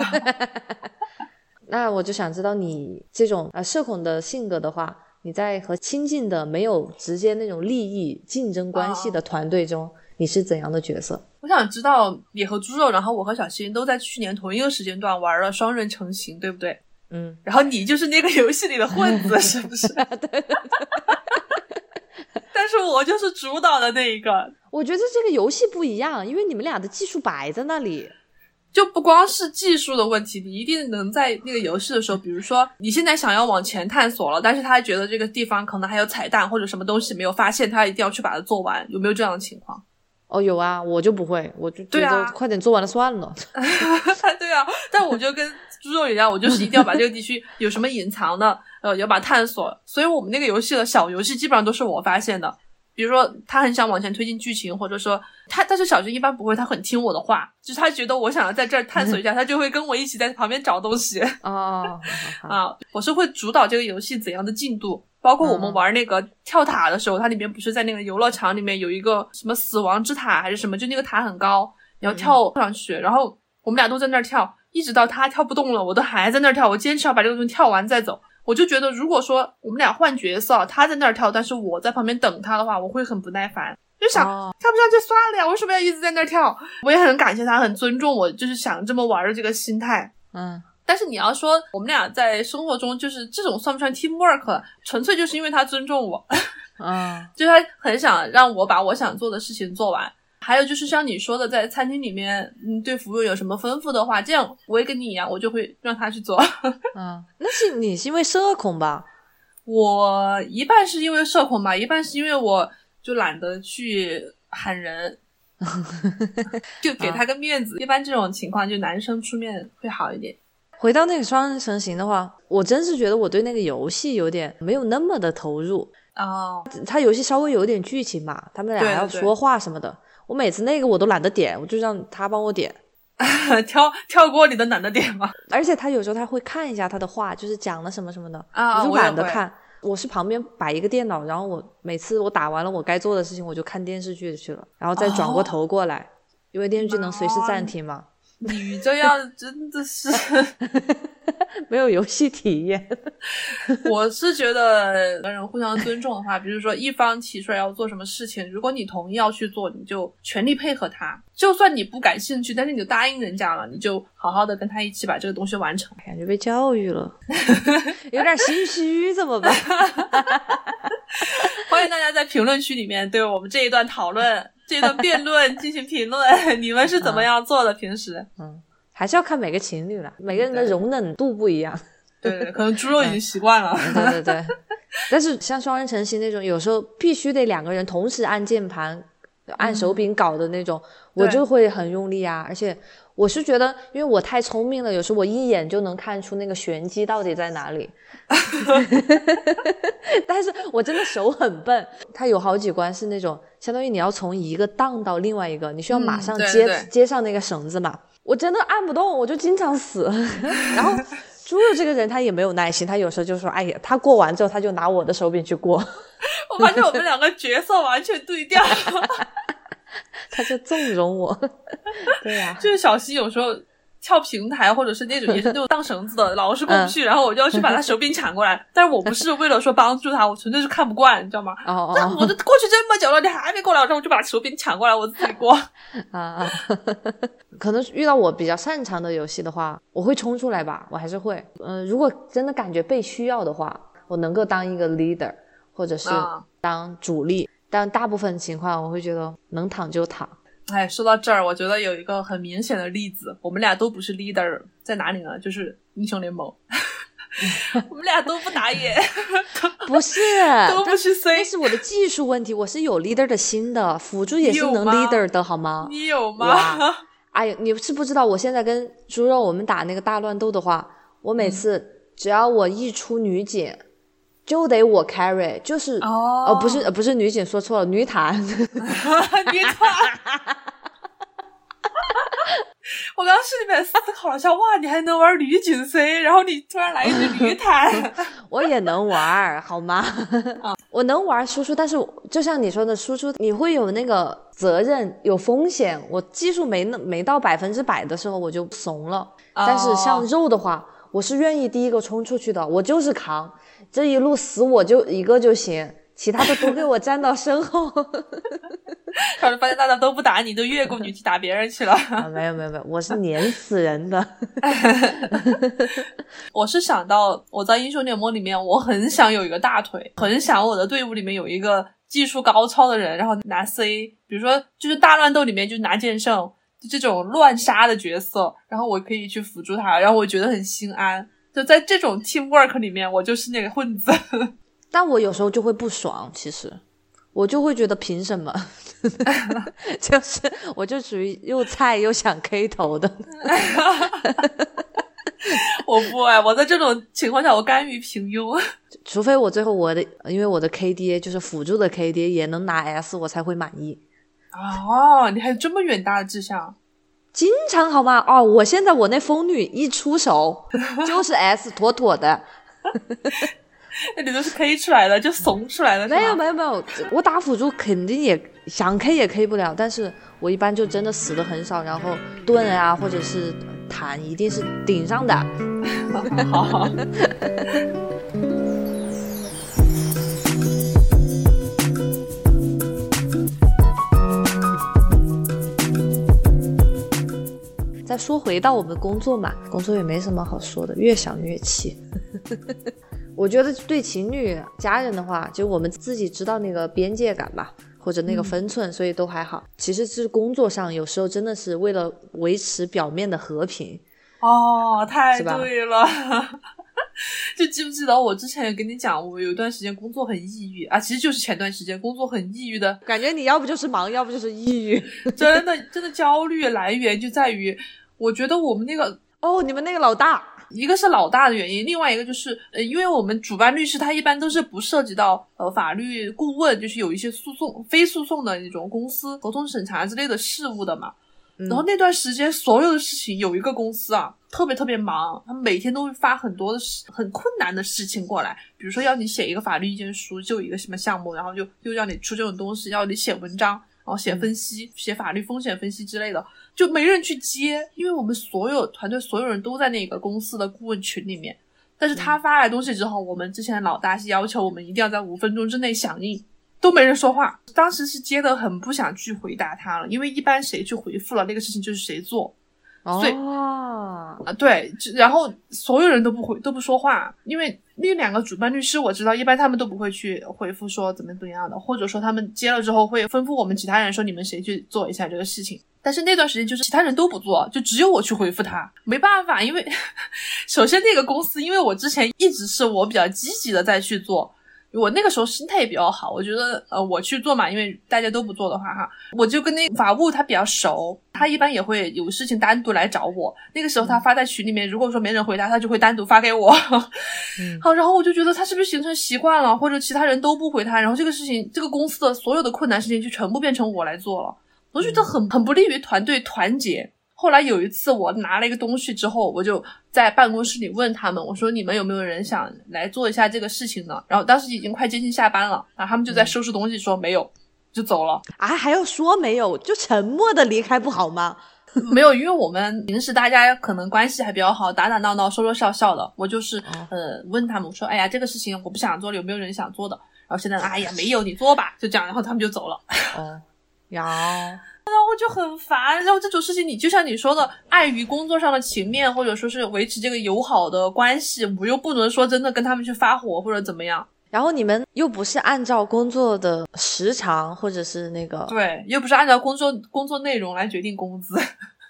Speaker 2: (laughs)
Speaker 1: 那我就想知道你这种啊社恐的性格的话，你在和亲近的没有直接那种利益竞争关系的团队中，你是怎样的角色？
Speaker 2: 我想知道你和猪肉，然后我和小新都在去年同一个时间段玩了双人成行，对不对？
Speaker 1: 嗯，
Speaker 2: 然后你就是那个游戏里的混子，(laughs) 是不是？
Speaker 1: 对对对。(laughs)
Speaker 2: 但是我就是主导的那一个。
Speaker 1: 我觉得这个游戏不一样，因为你们俩的技术摆在那里，
Speaker 2: 就不光是技术的问题，你一定能在那个游戏的时候，比如说你现在想要往前探索了，但是他觉得这个地方可能还有彩蛋或者什么东西没有发现，他一定要去把它做完，有没有这样的情况？
Speaker 1: 哦，有啊，我就不会，我就觉得快点做完了算了。(laughs)
Speaker 2: 对啊，但我就跟。猪肉一样，我就是一定要把这个地区有什么隐藏的，(laughs) 呃，要把探索。所以我们那个游戏的小游戏基本上都是我发现的。比如说他很想往前推进剧情，或者说他，但是小军一般不会，他很听我的话，就是他觉得我想要在这儿探索一下，他就会跟我一起在旁边找东西。
Speaker 1: 哦，(laughs)
Speaker 2: 啊，我是会主导这个游戏怎样的进度，包括我们玩那个跳塔的时候，它里面不是在那个游乐场里面有一个什么死亡之塔还是什么，就那个塔很高，你要跳上去，然后我们俩都在那儿跳。一直到他跳不动了，我都还在那儿跳，我坚持要把这个东西跳完再走。我就觉得，如果说我们俩换角色，他在那儿跳，但是我在旁边等他的话，我会很不耐烦。就想、
Speaker 1: 哦
Speaker 2: 跳不上去算了呀，为什么要一直在那儿跳？我也很感谢他，很尊重我，就是想这么玩的这个心态。
Speaker 1: 嗯
Speaker 2: 但是你要说我们俩在生活中就是这种算不算 teamwork？纯粹就是因为他尊重我，(laughs)
Speaker 1: 嗯
Speaker 2: 就是他很想让我把我想做的事情做完。还有就是像你说的，在餐厅里面，嗯，对服务员有什么吩咐的话，这样我也跟你一样，我就会让他去做。(laughs)
Speaker 1: 嗯，那是你是因为社恐吧？
Speaker 2: 我一半是因为社恐吧，一半是因为我就懒得去喊人，(laughs) 就给他个面子。一般这种情况，就男生出面会好一点。
Speaker 1: 回到那个双人成行的话，我真是觉得我对那个游戏有点没有那么的投入。
Speaker 2: 哦，
Speaker 1: 他游戏稍微有点剧情嘛，他们俩还要说话什么的。我每次那个我都懒得点，我就让他帮我点。
Speaker 2: 跳跳过你的懒得点吗？(laughs)
Speaker 1: 而且他有时候他会看一下他的话，就是讲了什么什么的，
Speaker 2: 啊，
Speaker 1: 我就。懒得看。我是旁边摆一个电脑，然后我每次我打完了我该做的事情，我就看电视剧去了，然后再转过
Speaker 2: 哦
Speaker 1: 头过来，因为电视剧能随时暂停嘛，
Speaker 2: 你这样真的是，(laughs)
Speaker 1: 没有游戏体验。(laughs)
Speaker 2: 我是觉得两个人互相尊重的话，比如说一方提出来要做什么事情，如果你同意要去做，你就全力配合他。就算你不感兴趣，但是你就答应人家了，你就好好的跟他一起把这个东西完成。
Speaker 1: 感觉被教育了，(laughs) 有点心虚，怎么办？(laughs)
Speaker 2: 欢迎大家在评论区里面对我们这一段讨论、这一段辩论进行评论，你们是怎么样做的？平时？
Speaker 1: 嗯，还是要看每个情侣了，每个人的容忍度不一样。
Speaker 2: 对对，可能猪肉已经习惯了。
Speaker 1: 对对对，但是像双人成行那种，有时候必须得两个人同时按键盘、按手柄搞的那种，我就会很用力啊。而且我是觉得，因为我太聪明了，有时候我一眼就能看出那个玄机到底在哪里。(laughs) 但是我真的手很笨，它有好几关是那种，相当于你要从一个荡到另外一个，你需要马
Speaker 2: 嗯
Speaker 1: 上接、接上那个绳子嘛。我真的按不动，我就经常死。(laughs) 然后猪肉这个人他也没有耐心，他有时候就说：“哎呀，他过完之后他就拿我的手柄去过，
Speaker 2: 我发现我们两个角色完全对调。(laughs)
Speaker 1: 他就纵容我。(laughs) ”对呀、
Speaker 2: 就是小西有时候跳平台，或者是那种也是那种荡绳子的，老是过不去，然后我就要去把他手柄抢过来。但是我不是为了说帮助他，我纯粹是看不惯，你知道吗？
Speaker 1: 哦
Speaker 2: 这
Speaker 1: 哦
Speaker 2: 我都过去这么久了，你还没过来，然后我就把手柄抢过来，我自己过。(laughs)
Speaker 1: 啊啊！可能遇到我比较擅长的游戏的话，我会冲出来吧，我还是会。嗯、如果真的感觉被需要的话，我能够当一个 leader，或者是
Speaker 2: 啊
Speaker 1: 当主力。但大部分情况，我会觉得能躺就躺。
Speaker 2: 哎，说到这儿，我觉得有一个很明显的例子，我们俩都不是 leader，在哪里呢？就是英雄联盟，(laughs) 我们俩都不打野，(laughs)
Speaker 1: 不是，
Speaker 2: 都不去 C
Speaker 1: 那。是我的技术问题，我是有 leader 的心的，辅助也是能 leader 的好吗？
Speaker 2: 你有吗？
Speaker 1: 哇哎呀，你是不知道，我现在跟猪肉我们打那个大乱斗的话，我每次只要我一出女警，就得我 carry，就是
Speaker 2: 哦
Speaker 1: 不是呃不是女警，说错了，女坦。(laughs)
Speaker 2: 你看，(laughs) 我刚心里面思考了一下，哇，你还能玩女警 C，然后你突然来一句女坦，(laughs)
Speaker 1: 我也能玩儿，好吗？我能玩输出，但是就像你说的，输出你会有那个责任，有风险。我技术没那没到百分之百的时候，我就怂了。但是像肉的话，我是愿意第一个冲出去的，我就是扛，这一路死我就一个就行，其他的都给我站到身后。(laughs)
Speaker 2: 然后发现大家都不打你，都越过你去打别人去了。
Speaker 1: 啊，没有没有没有，我是碾死人的。(laughs)
Speaker 2: 我是想到我在英雄联盟里面，我很想有一个大腿，很想我的队伍里面有一个技术高超的人，然后拿 C，比如说就是大乱斗里面就拿剑圣，就这种乱杀的角色，然后我可以去辅助他，然后我觉得很心安。就在这种 teamwork 里面，我就是那个混子。(laughs)
Speaker 1: 但我有时候就会不爽，其实我就会觉得凭什么？(laughs) 就是我就属于又菜又想 K 头的。(laughs)
Speaker 2: 我不哎，我在这种情况下，我甘于平庸。
Speaker 1: 除非我最后我的，因为我的 KDA 就是辅助的 KDA 也能拿 S，我才会满意。
Speaker 2: 哦，你还有这么远大的志向？
Speaker 1: 经常好吗？哦，我现在我那风女一出手 (laughs) 就是 S 妥妥的，(laughs)
Speaker 2: 那你都是 K 出来的，就怂出来的？
Speaker 1: 没有没有没有，我打辅助肯定也想 K 也 K 不了，但是我一般就真的死的很少，然后盾啊或者是弹一定是顶上的。(laughs)
Speaker 2: 好。
Speaker 1: 再说回到我们工作嘛，工作也没什么好说的，越想越气。(laughs) 我觉得对情侣、家人的话，就我们自己知道那个边界感吧，或者那个分寸，所以都还好。其实是工作上，有时候真的是为了维持表面的和平。
Speaker 2: 哦，太对了。(laughs) 就记不记得我之前也跟你讲，我有一段时间工作很抑郁啊，其实就是前段时间工作很抑郁的，
Speaker 1: 感觉你要不就是忙，要不就是抑郁。(laughs)
Speaker 2: 真的真的焦虑来源就在于，我觉得我们那个
Speaker 1: 哦，你们那个老大，
Speaker 2: 一个是老大的原因，另外一个就是呃，因为我们主办律师他一般都是不涉及到呃法律顾问，就是有一些诉讼、非诉讼的那种公司合同审查之类的事务的嘛。然后那段时间所有的事情，有一个公司啊，特别特别忙，他每天都会发很多的事很困难的事情过来，比如说要你写一个法律意见书，就一个什么项目，然后就就让你出这种东西，要你写文章，然后写分析、写法律风险分析之类的，就没人去接，因为我们所有团队所有人都在那个公司的顾问群里面。但是他发来东西之后，我们之前的老大是要求我们一定要在五分钟之内响应，都没人说话。当时是接的很不想去回答他了，因为一般谁去回复了那个事情就是谁做所以
Speaker 1: 哦，
Speaker 2: 啊。对，就然后所有人都不回都不说话，因为那两个主办律师我知道，一般他们都不会去回复说怎么怎么样的，或者说他们接了之后会吩咐我们其他人说你们谁去做一下这个事情。但是那段时间就是其他人都不做，就只有我去回复他，没办法，因为 (laughs) 首先那个公司，因为我之前一直是我比较积极的在去做，我那个时候心态也比较好，我觉得呃我去做嘛，因为大家都不做的话哈，我就跟那法务他比较熟，他一般也会有事情单独来找我。那个时候他发在群里面，如果说没人回答，他就会单独发给我。
Speaker 1: 嗯
Speaker 2: 好，然后我就觉得他是不是形成习惯了，或者其他人都不回他，然后这个事情这个公司的所有的困难事情就全部变成我来做了，我觉得很很不利于团队团结。后来有一次，我拿了一个东西之后，我就在办公室里问他们，我说你们有没有人想来做一下这个事情呢？然后当时已经快接近下班了，然后他们就在收拾东西，说没有，就走了。
Speaker 1: 啊，还要说没有，就沉默的离开不好吗？(laughs)
Speaker 2: 没有，因为我们平时大家可能关系还比较好，打打闹闹，说说笑笑的。我就是、呃问他们，我说哎呀这个事情我不想做了，有没有人想做的？然后现在哎呀没有，你做吧，就这样，然后他们就走了。
Speaker 1: 哦，有，
Speaker 2: 然后我就很烦，然后这种事情你就像你说的，碍于工作上的情面，或者说是维持这个友好的关系，我又不能说真的跟他们去发火或者怎么样，
Speaker 1: 然后你们又不是按照工作的时长或者是那个，
Speaker 2: 对，又不是按照工作工作内容来决定工资，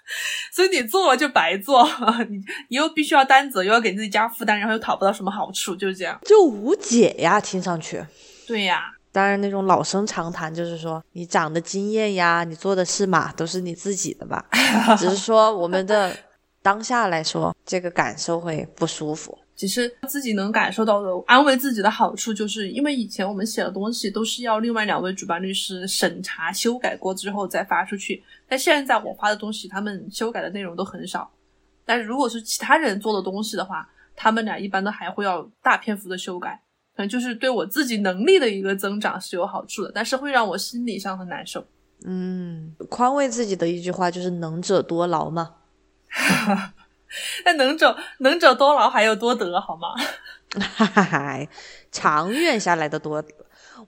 Speaker 2: (laughs) 所以你做了就白做，你你又必须要担责，又要给自己加负担，然后又讨不到什么好处，就是这样。
Speaker 1: 就无解呀，听上去。
Speaker 2: 对呀，
Speaker 1: 当然，那种老生常谈就是说，你长的经验呀，你做的事嘛，都是你自己的吧。(laughs) 只是说我们的当下来说，这个感受会不舒服。
Speaker 2: 其实自己能感受到的安慰自己的好处，就是因为以前我们写的东西都是要另外两位主办律师审查、修改过之后再发出去，但现在我发的东西，他们修改的内容都很少。但是如果是其他人做的东西的话，他们俩一般都还会要大篇幅的修改，可能就是对我自己能力的一个增长是有好处的，但是会让我心理上很难受。
Speaker 1: 嗯，宽慰自己的一句话就是“能者多劳”嘛。(laughs)
Speaker 2: 那能者能者多劳还有多得，好吗？
Speaker 1: 哈哈哈，长远下来的多。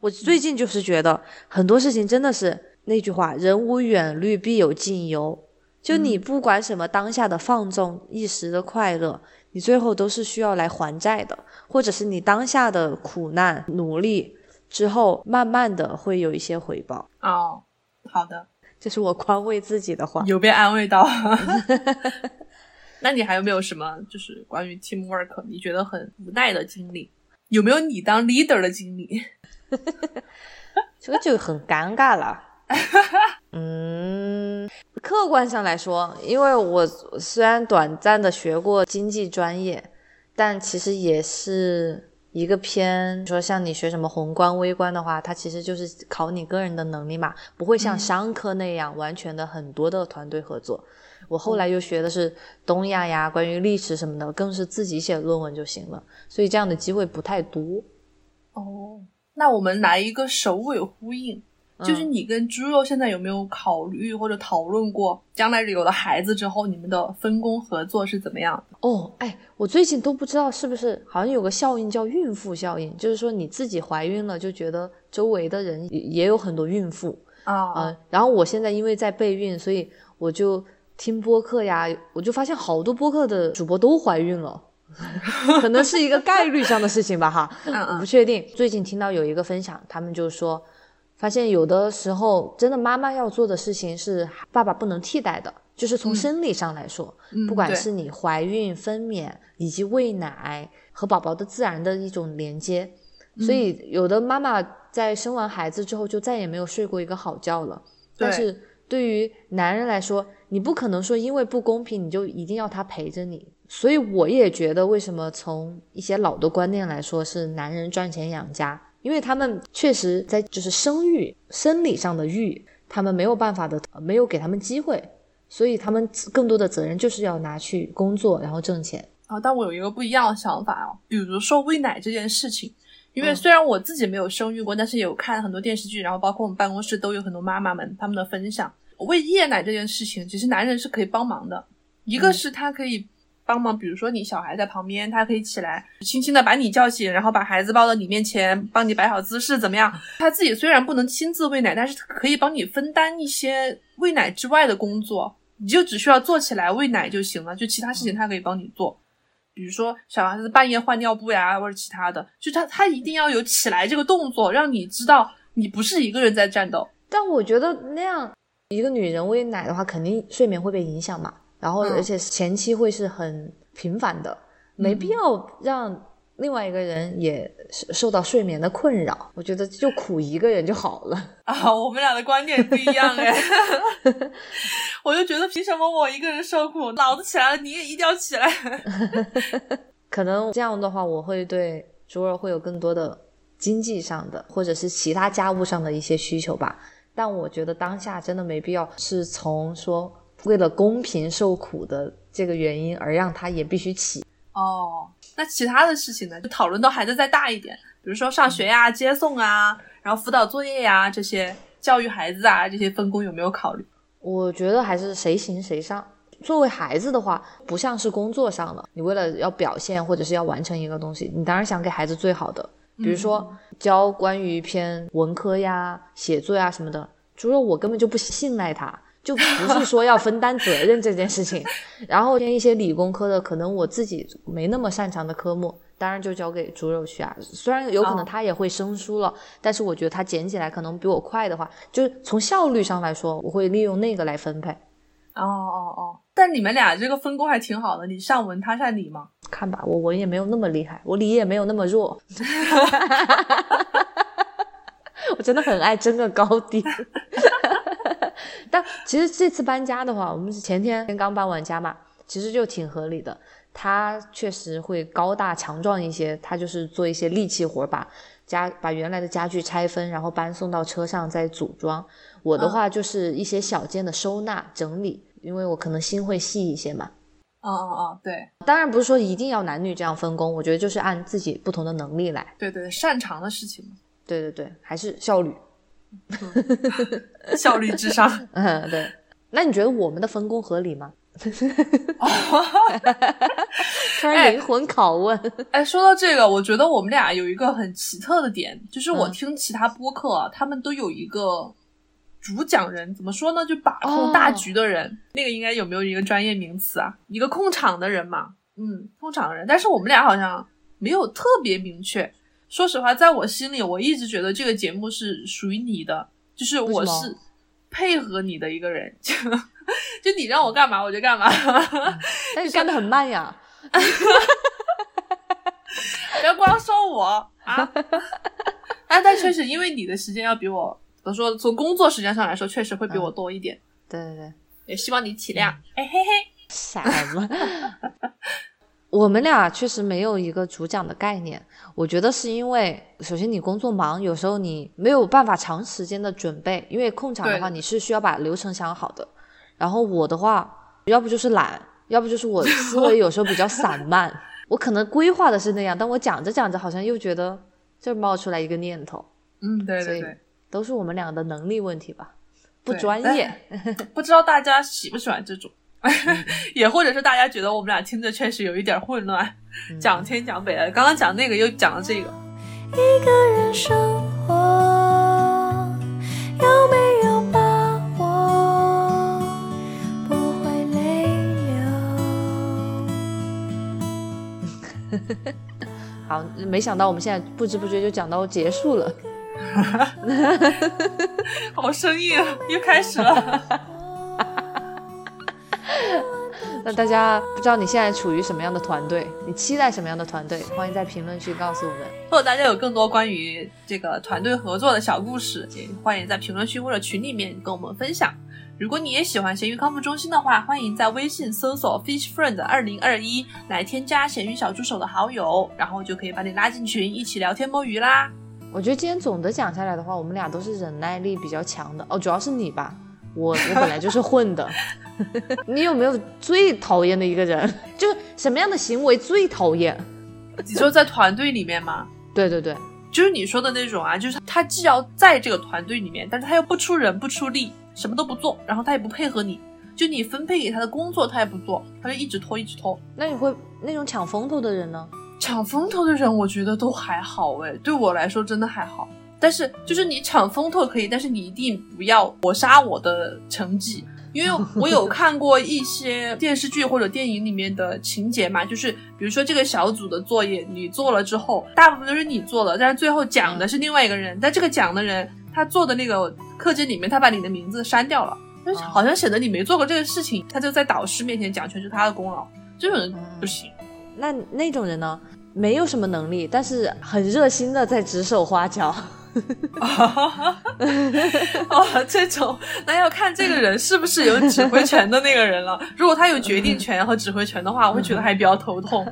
Speaker 1: 我最近就是觉得很多事情真的是那句话“人无远虑，必有近忧”。就你不管什么当下的放纵、一时的快乐，你最后都是需要来还债的，或者是你当下的苦难、努力之后，慢慢的会有一些回报。
Speaker 2: 哦，好的，
Speaker 1: 这是我宽慰自己的话。
Speaker 2: 有被安慰到。(laughs) 那你还有没有什么就是关于 teamwork 你觉得很无奈的经历？有没有你当 leader 的经历？(laughs)
Speaker 1: 这个就很尴尬了。(laughs) 嗯，客观上来说，因为我虽然短暂的学过经济专业，但其实也是一个偏说像你学什么宏观、微观的话，它其实就是考你个人的能力嘛，不会像商科那样完全的很多的团队合作。我后来又学的是东亚呀，关于历史什么的，更是自己写论文就行了，所以这样的机会不太多。
Speaker 2: 哦，那我们来一个首尾呼应，就是你跟猪肉现在有没有考虑或者讨论过，将来有了孩子之后，你们的分工合作是怎么样的？
Speaker 1: 哦，哎，我最近都不知道是不是，好像有个效应叫孕妇效应，就是说你自己怀孕了，就觉得周围的人也也有很多孕妇，
Speaker 2: 啊、
Speaker 1: 嗯、然后我现在因为在备孕，所以我就听播客呀，我就发现好多播客的主播都怀孕了，(laughs) 可能是一个概率上的事情吧，哈，我不确定。最近听到有一个分享，他们就说，发现有的时候真的妈妈要做的事情是爸爸不能替代的，就是从生理上来说，不管是你怀孕、分娩以及喂奶和宝宝的自然的一种连接，所以有的妈妈在生完孩子之后就再也没有睡过一个好觉了，但是。对于男人来说，你不可能说因为不公平你就一定要他陪着你。所以我也觉得，为什么从一些老的观念来说是男人赚钱养家，因为他们确实在就是生育生理上的育，他们没有办法的，没有给他们机会，所以他们更多的责任就是要拿去工作，然后挣钱
Speaker 2: 啊。但我有一个不一样的想法哦，比如说喂奶这件事情，因为虽然我自己没有生育过，但是有看很多电视剧，然后包括我们办公室都有很多妈妈们他们的分享。喂夜奶这件事情，其实男人是可以帮忙的。一个是他可以帮忙，比如说你小孩在旁边，他可以起来轻轻的把你叫醒，然后把孩子抱到你面前，帮你摆好姿势，怎么样？他自己虽然不能亲自喂奶，但是可以帮你分担一些喂奶之外的工作，你就只需要坐起来喂奶就行了，就其他事情他可以帮你做。比如说小孩子半夜换尿布呀，或者其他的，就他他一定要有起来这个动作，让你知道你不是一个人在战斗。
Speaker 1: 但我觉得那样。一个女人喂奶的话，肯定睡眠会被影响嘛。然后，而且前期会是很频繁的，没必要让另外一个人也受到睡眠的困扰。我觉得就苦一个人就好了 (laughs)
Speaker 2: 啊。我们俩的观点不一样哎，(laughs) 我就觉得凭什么我一个人受苦，老子起来了你也一定要起来。(laughs)
Speaker 1: 可能这样的话，我会对卓儿会有更多的经济上的或者是其他家务上的一些需求吧。但我觉得当下真的没必要是从说为了公平受苦的这个原因而让他也必须起
Speaker 2: 哦。那其他的事情呢？就讨论到孩子再大一点，比如说上学呀、接送啊，然后辅导作业呀这些教育孩子啊这些分工有没有考虑？
Speaker 1: 我觉得还是谁行谁上。作为孩子的话，不像是工作上的，你为了要表现或者是要完成一个东西，你当然想给孩子最好的。比如说教关于偏文科呀、写作呀什么的，除了我根本就不信赖他，就不是说要分担责任这件事情。(laughs) 然后偏一些理工科的，可能我自己没那么擅长的科目，当然就交给猪肉去啊。虽然有可能他也会生疏了，但是我觉得他捡起来可能比我快的话，就是从效率上来说，我会利用那个来分配。
Speaker 2: 哦哦哦。但你们俩这个分工还挺好的，你上文，他上理吗？
Speaker 1: 看吧，我文也没有那么厉害，我理也没有那么弱。(laughs) (laughs) 我真的很爱争个高低。但其实这次搬家的话，我们是前天刚搬完家嘛，其实就挺合理的。他确实会高大强壮一些，他就是做一些力气活，把家把原来的家具拆分，然后搬送到车上再组装。我的话就是一些小件的收纳整理。因为我可能心会细一些嘛，
Speaker 2: 哦哦哦，对，
Speaker 1: 当然不是说一定要男女这样分工，我觉得就是按自己不同的能力来，
Speaker 2: 对对，擅长的事情嘛，
Speaker 1: 对对对，还是效率，(laughs)
Speaker 2: 效率至上，(laughs)
Speaker 1: 嗯对，那你觉得我们的分工合理吗？(laughs) 突然灵魂拷问，
Speaker 2: 哎，说到这个，我觉得我们俩有一个很奇特的点，就是我听其他播客，他们都有一个。主讲人怎么说呢？就把控大局的人，那个应该有没有一个专业名词啊？一个控场的人嘛，嗯，控场的人。但是我们俩好像没有特别明确。说实话，在我心里，我一直觉得这个节目是属于你的，就是我是配合你的一个人，就就你让我干嘛我就干嘛。
Speaker 1: 但是干的很慢呀，(laughs)
Speaker 2: 不要光说我啊！啊，(laughs) 但确实因为你的时间要比我。怎么说？从工作时间上来说，确实会比我多一点。
Speaker 1: 对对对，
Speaker 2: 也希望你体谅。哎嘿嘿，
Speaker 1: 什么？(laughs) 我们俩确实没有一个主讲的概念。我觉得是因为，首先你工作忙，有时候你没有办法长时间的准备。因为控场的话，你是需要把流程想好的。然后我的话，要不就是懒，要不就是我 (laughs) 思维有时候比较散漫。我可能规划的是那样，但我讲着讲着，好像又觉得这冒出来一个念头。
Speaker 2: 嗯，对对对。
Speaker 1: 都是我们俩的能力问题吧，不专业。
Speaker 2: 不知道大家喜不喜欢这种，(laughs) 也或者是大家觉得我们俩听着确实有一点混乱，讲天讲北的，刚刚讲那个又讲了这个。
Speaker 3: 一个人生活有没有把握？不会泪流。
Speaker 1: 好，没想到我们现在不知不觉就讲到结束了，(laughs) (laughs)
Speaker 2: 好生硬、啊，又开始了。
Speaker 1: 那大家不知道你现在处于什么样的团队？你期待什么样的团队？欢迎在评论区告诉我们。
Speaker 2: 或者大家有更多关于这个团队合作的小故事，也欢迎在评论区或者群里面跟我们分享。如果你也喜欢咸鱼康复中心的话，欢迎在微信搜索 Fish Friend 二零二一来添加咸鱼小助手的好友，然后就可以把你拉进群，一起聊天摸鱼啦。
Speaker 1: 我觉得今天总的讲下来的话，我们俩都是忍耐力比较强的哦，主要是你吧，我我本来就是混的。(laughs) 你有没有最讨厌的一个人？(laughs) 就是什么样的行为最讨厌？
Speaker 2: 你说在团队里面吗？
Speaker 1: 对对对，
Speaker 2: 就是你说的那种啊，就是他既要在这个团队里面，但是他又不出人不出力，什么都不做，然后他也不配合你，就你分配给他的工作他也不做，他就一直拖一直拖。
Speaker 1: 那你会那种抢风头的人呢？
Speaker 2: 抢风头的人，我觉得都还好哎，对我来说真的还好。但是就是你抢风头可以，但是你一定不要抹杀我的成绩。因为我有看过一些电视剧或者电影里面的情节嘛，就是比如说这个小组的作业你做了之后，大部分都是你做的，但是最后讲的是另外一个人，但这个讲的人他做的那个课件里面，他把你的名字删掉了，就是好像显得你没做过这个事情，他就在导师面前讲全是他的功劳，这种人不行。
Speaker 1: 那那种人呢，没有什么能力，但是很热心的在指手画脚。(laughs)
Speaker 2: 哦，这种那要看这个人是不是有指挥权的那个人了。如果他有决定权和指挥权的话，我会觉得还比较头痛。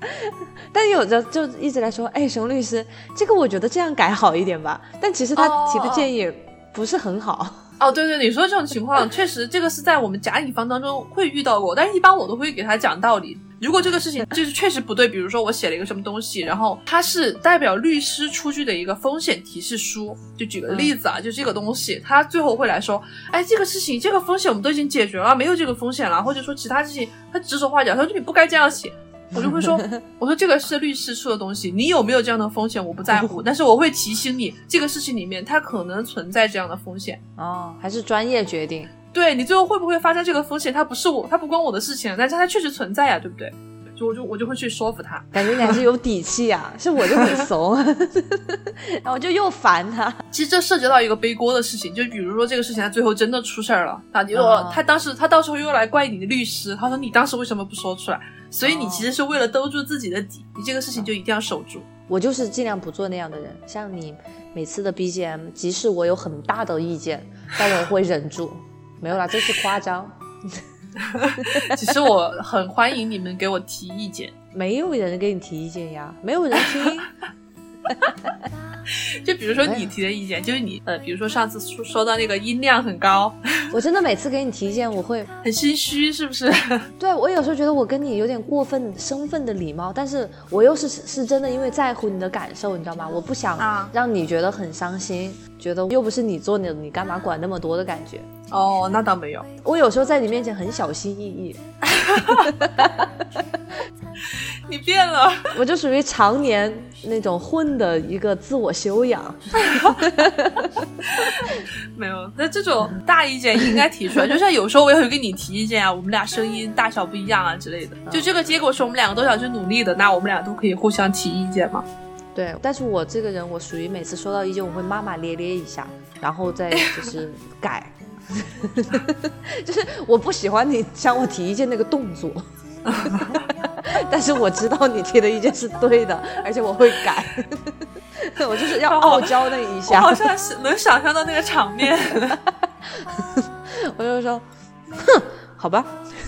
Speaker 2: (laughs)
Speaker 1: 但有的就一直来说，哎，熊律师，这个我觉得这样改好一点吧。但其实他提的建议不是很好。
Speaker 2: 哦，对对，你说这种情况确实，这个是在我们甲乙方当中会遇到过，但是一般我都会给他讲道理。如果这个事情就是确实不对，比如说我写了一个什么东西，然后它是代表律师出具的一个风险提示书，就举个例子啊，就这个东西，他最后会来说，哎，这个事情这个风险我们都已经解决了，没有这个风险了，或者说其他事情他指手画脚，他说你不该这样写，我就会说，我说这个是律师出的东西，你有没有这样的风险我不在乎，(laughs) 但是我会提醒你，这个事情里面它可能存在这样的风险。
Speaker 1: 哦，还是专业决定。
Speaker 2: 对你最后会不会发生这个风险？它不是我，它不关我的事情，但是它确实存在呀，对不对？就我就我就会去说服他，
Speaker 1: 感觉你还是有底气啊，是我就很怂，(laughs) 然后我就又烦他。
Speaker 2: 其实这涉及到一个背锅的事情，就比如说这个事情他最后真的出事儿了啊，你说他当时他到时候又来怪你的律师，他说你当时为什么不说出来？所以你其实是为了兜住自己的底，你这个事情就一定要守住。
Speaker 1: 我就是尽量不做那样的人，像你每次的 BGM，即使我有很大的意见，但我会忍住。没有啦，这是夸张。(laughs)
Speaker 2: 其实我很欢迎你们给我提意见，
Speaker 1: 没有人给你提意见呀，没有人听。(laughs)
Speaker 2: 就比如说你提的意见，就是你呃，比如说上次说说到那个音量很高，(laughs)
Speaker 1: 我真的每次给你提意见，我会
Speaker 2: 很心虚，是不是？(laughs)
Speaker 1: 对我有时候觉得我跟你有点过分身份的礼貌，但是我又是是真的因为在乎你的感受，你知道吗？我不想让你觉得很伤心，觉得又不是你做的，你干嘛管那么多的感觉。
Speaker 2: 哦，那倒没有，
Speaker 1: 我有时候在你面前很小心翼翼。(laughs)
Speaker 2: 你变了，
Speaker 1: 我就属于常年那种混的一个自我修养。(laughs)
Speaker 2: 没有，那这种大意见应该提出来。就像有时候我也会跟你提意见啊，我们俩声音大小不一样啊之类的。就这个结果是我们两个都想去努力的，那我们俩都可以互相提意见嘛。
Speaker 1: 对，但是我这个人，我属于每次收到意见，我会骂骂咧咧一下，然后再就是改。(laughs) 就是我不喜欢你向我提意见那个动作，(laughs) 但是我知道你提的意见是对的，而且我会改。(laughs) 我就是要傲娇那一下，
Speaker 2: 好像是能想象到那个场面。
Speaker 1: 我就说，哼，好吧。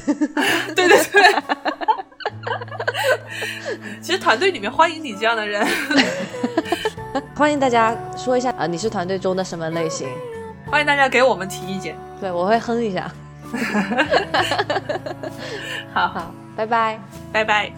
Speaker 2: 对对对。其实团队里面欢迎你这样的人，
Speaker 1: 欢迎大家说一下啊，你是团队中的什么类型？
Speaker 2: 欢迎大家给我们提意见，
Speaker 1: 对我会哼一下。(laughs)
Speaker 2: 好
Speaker 1: 好，拜拜，
Speaker 2: 拜拜。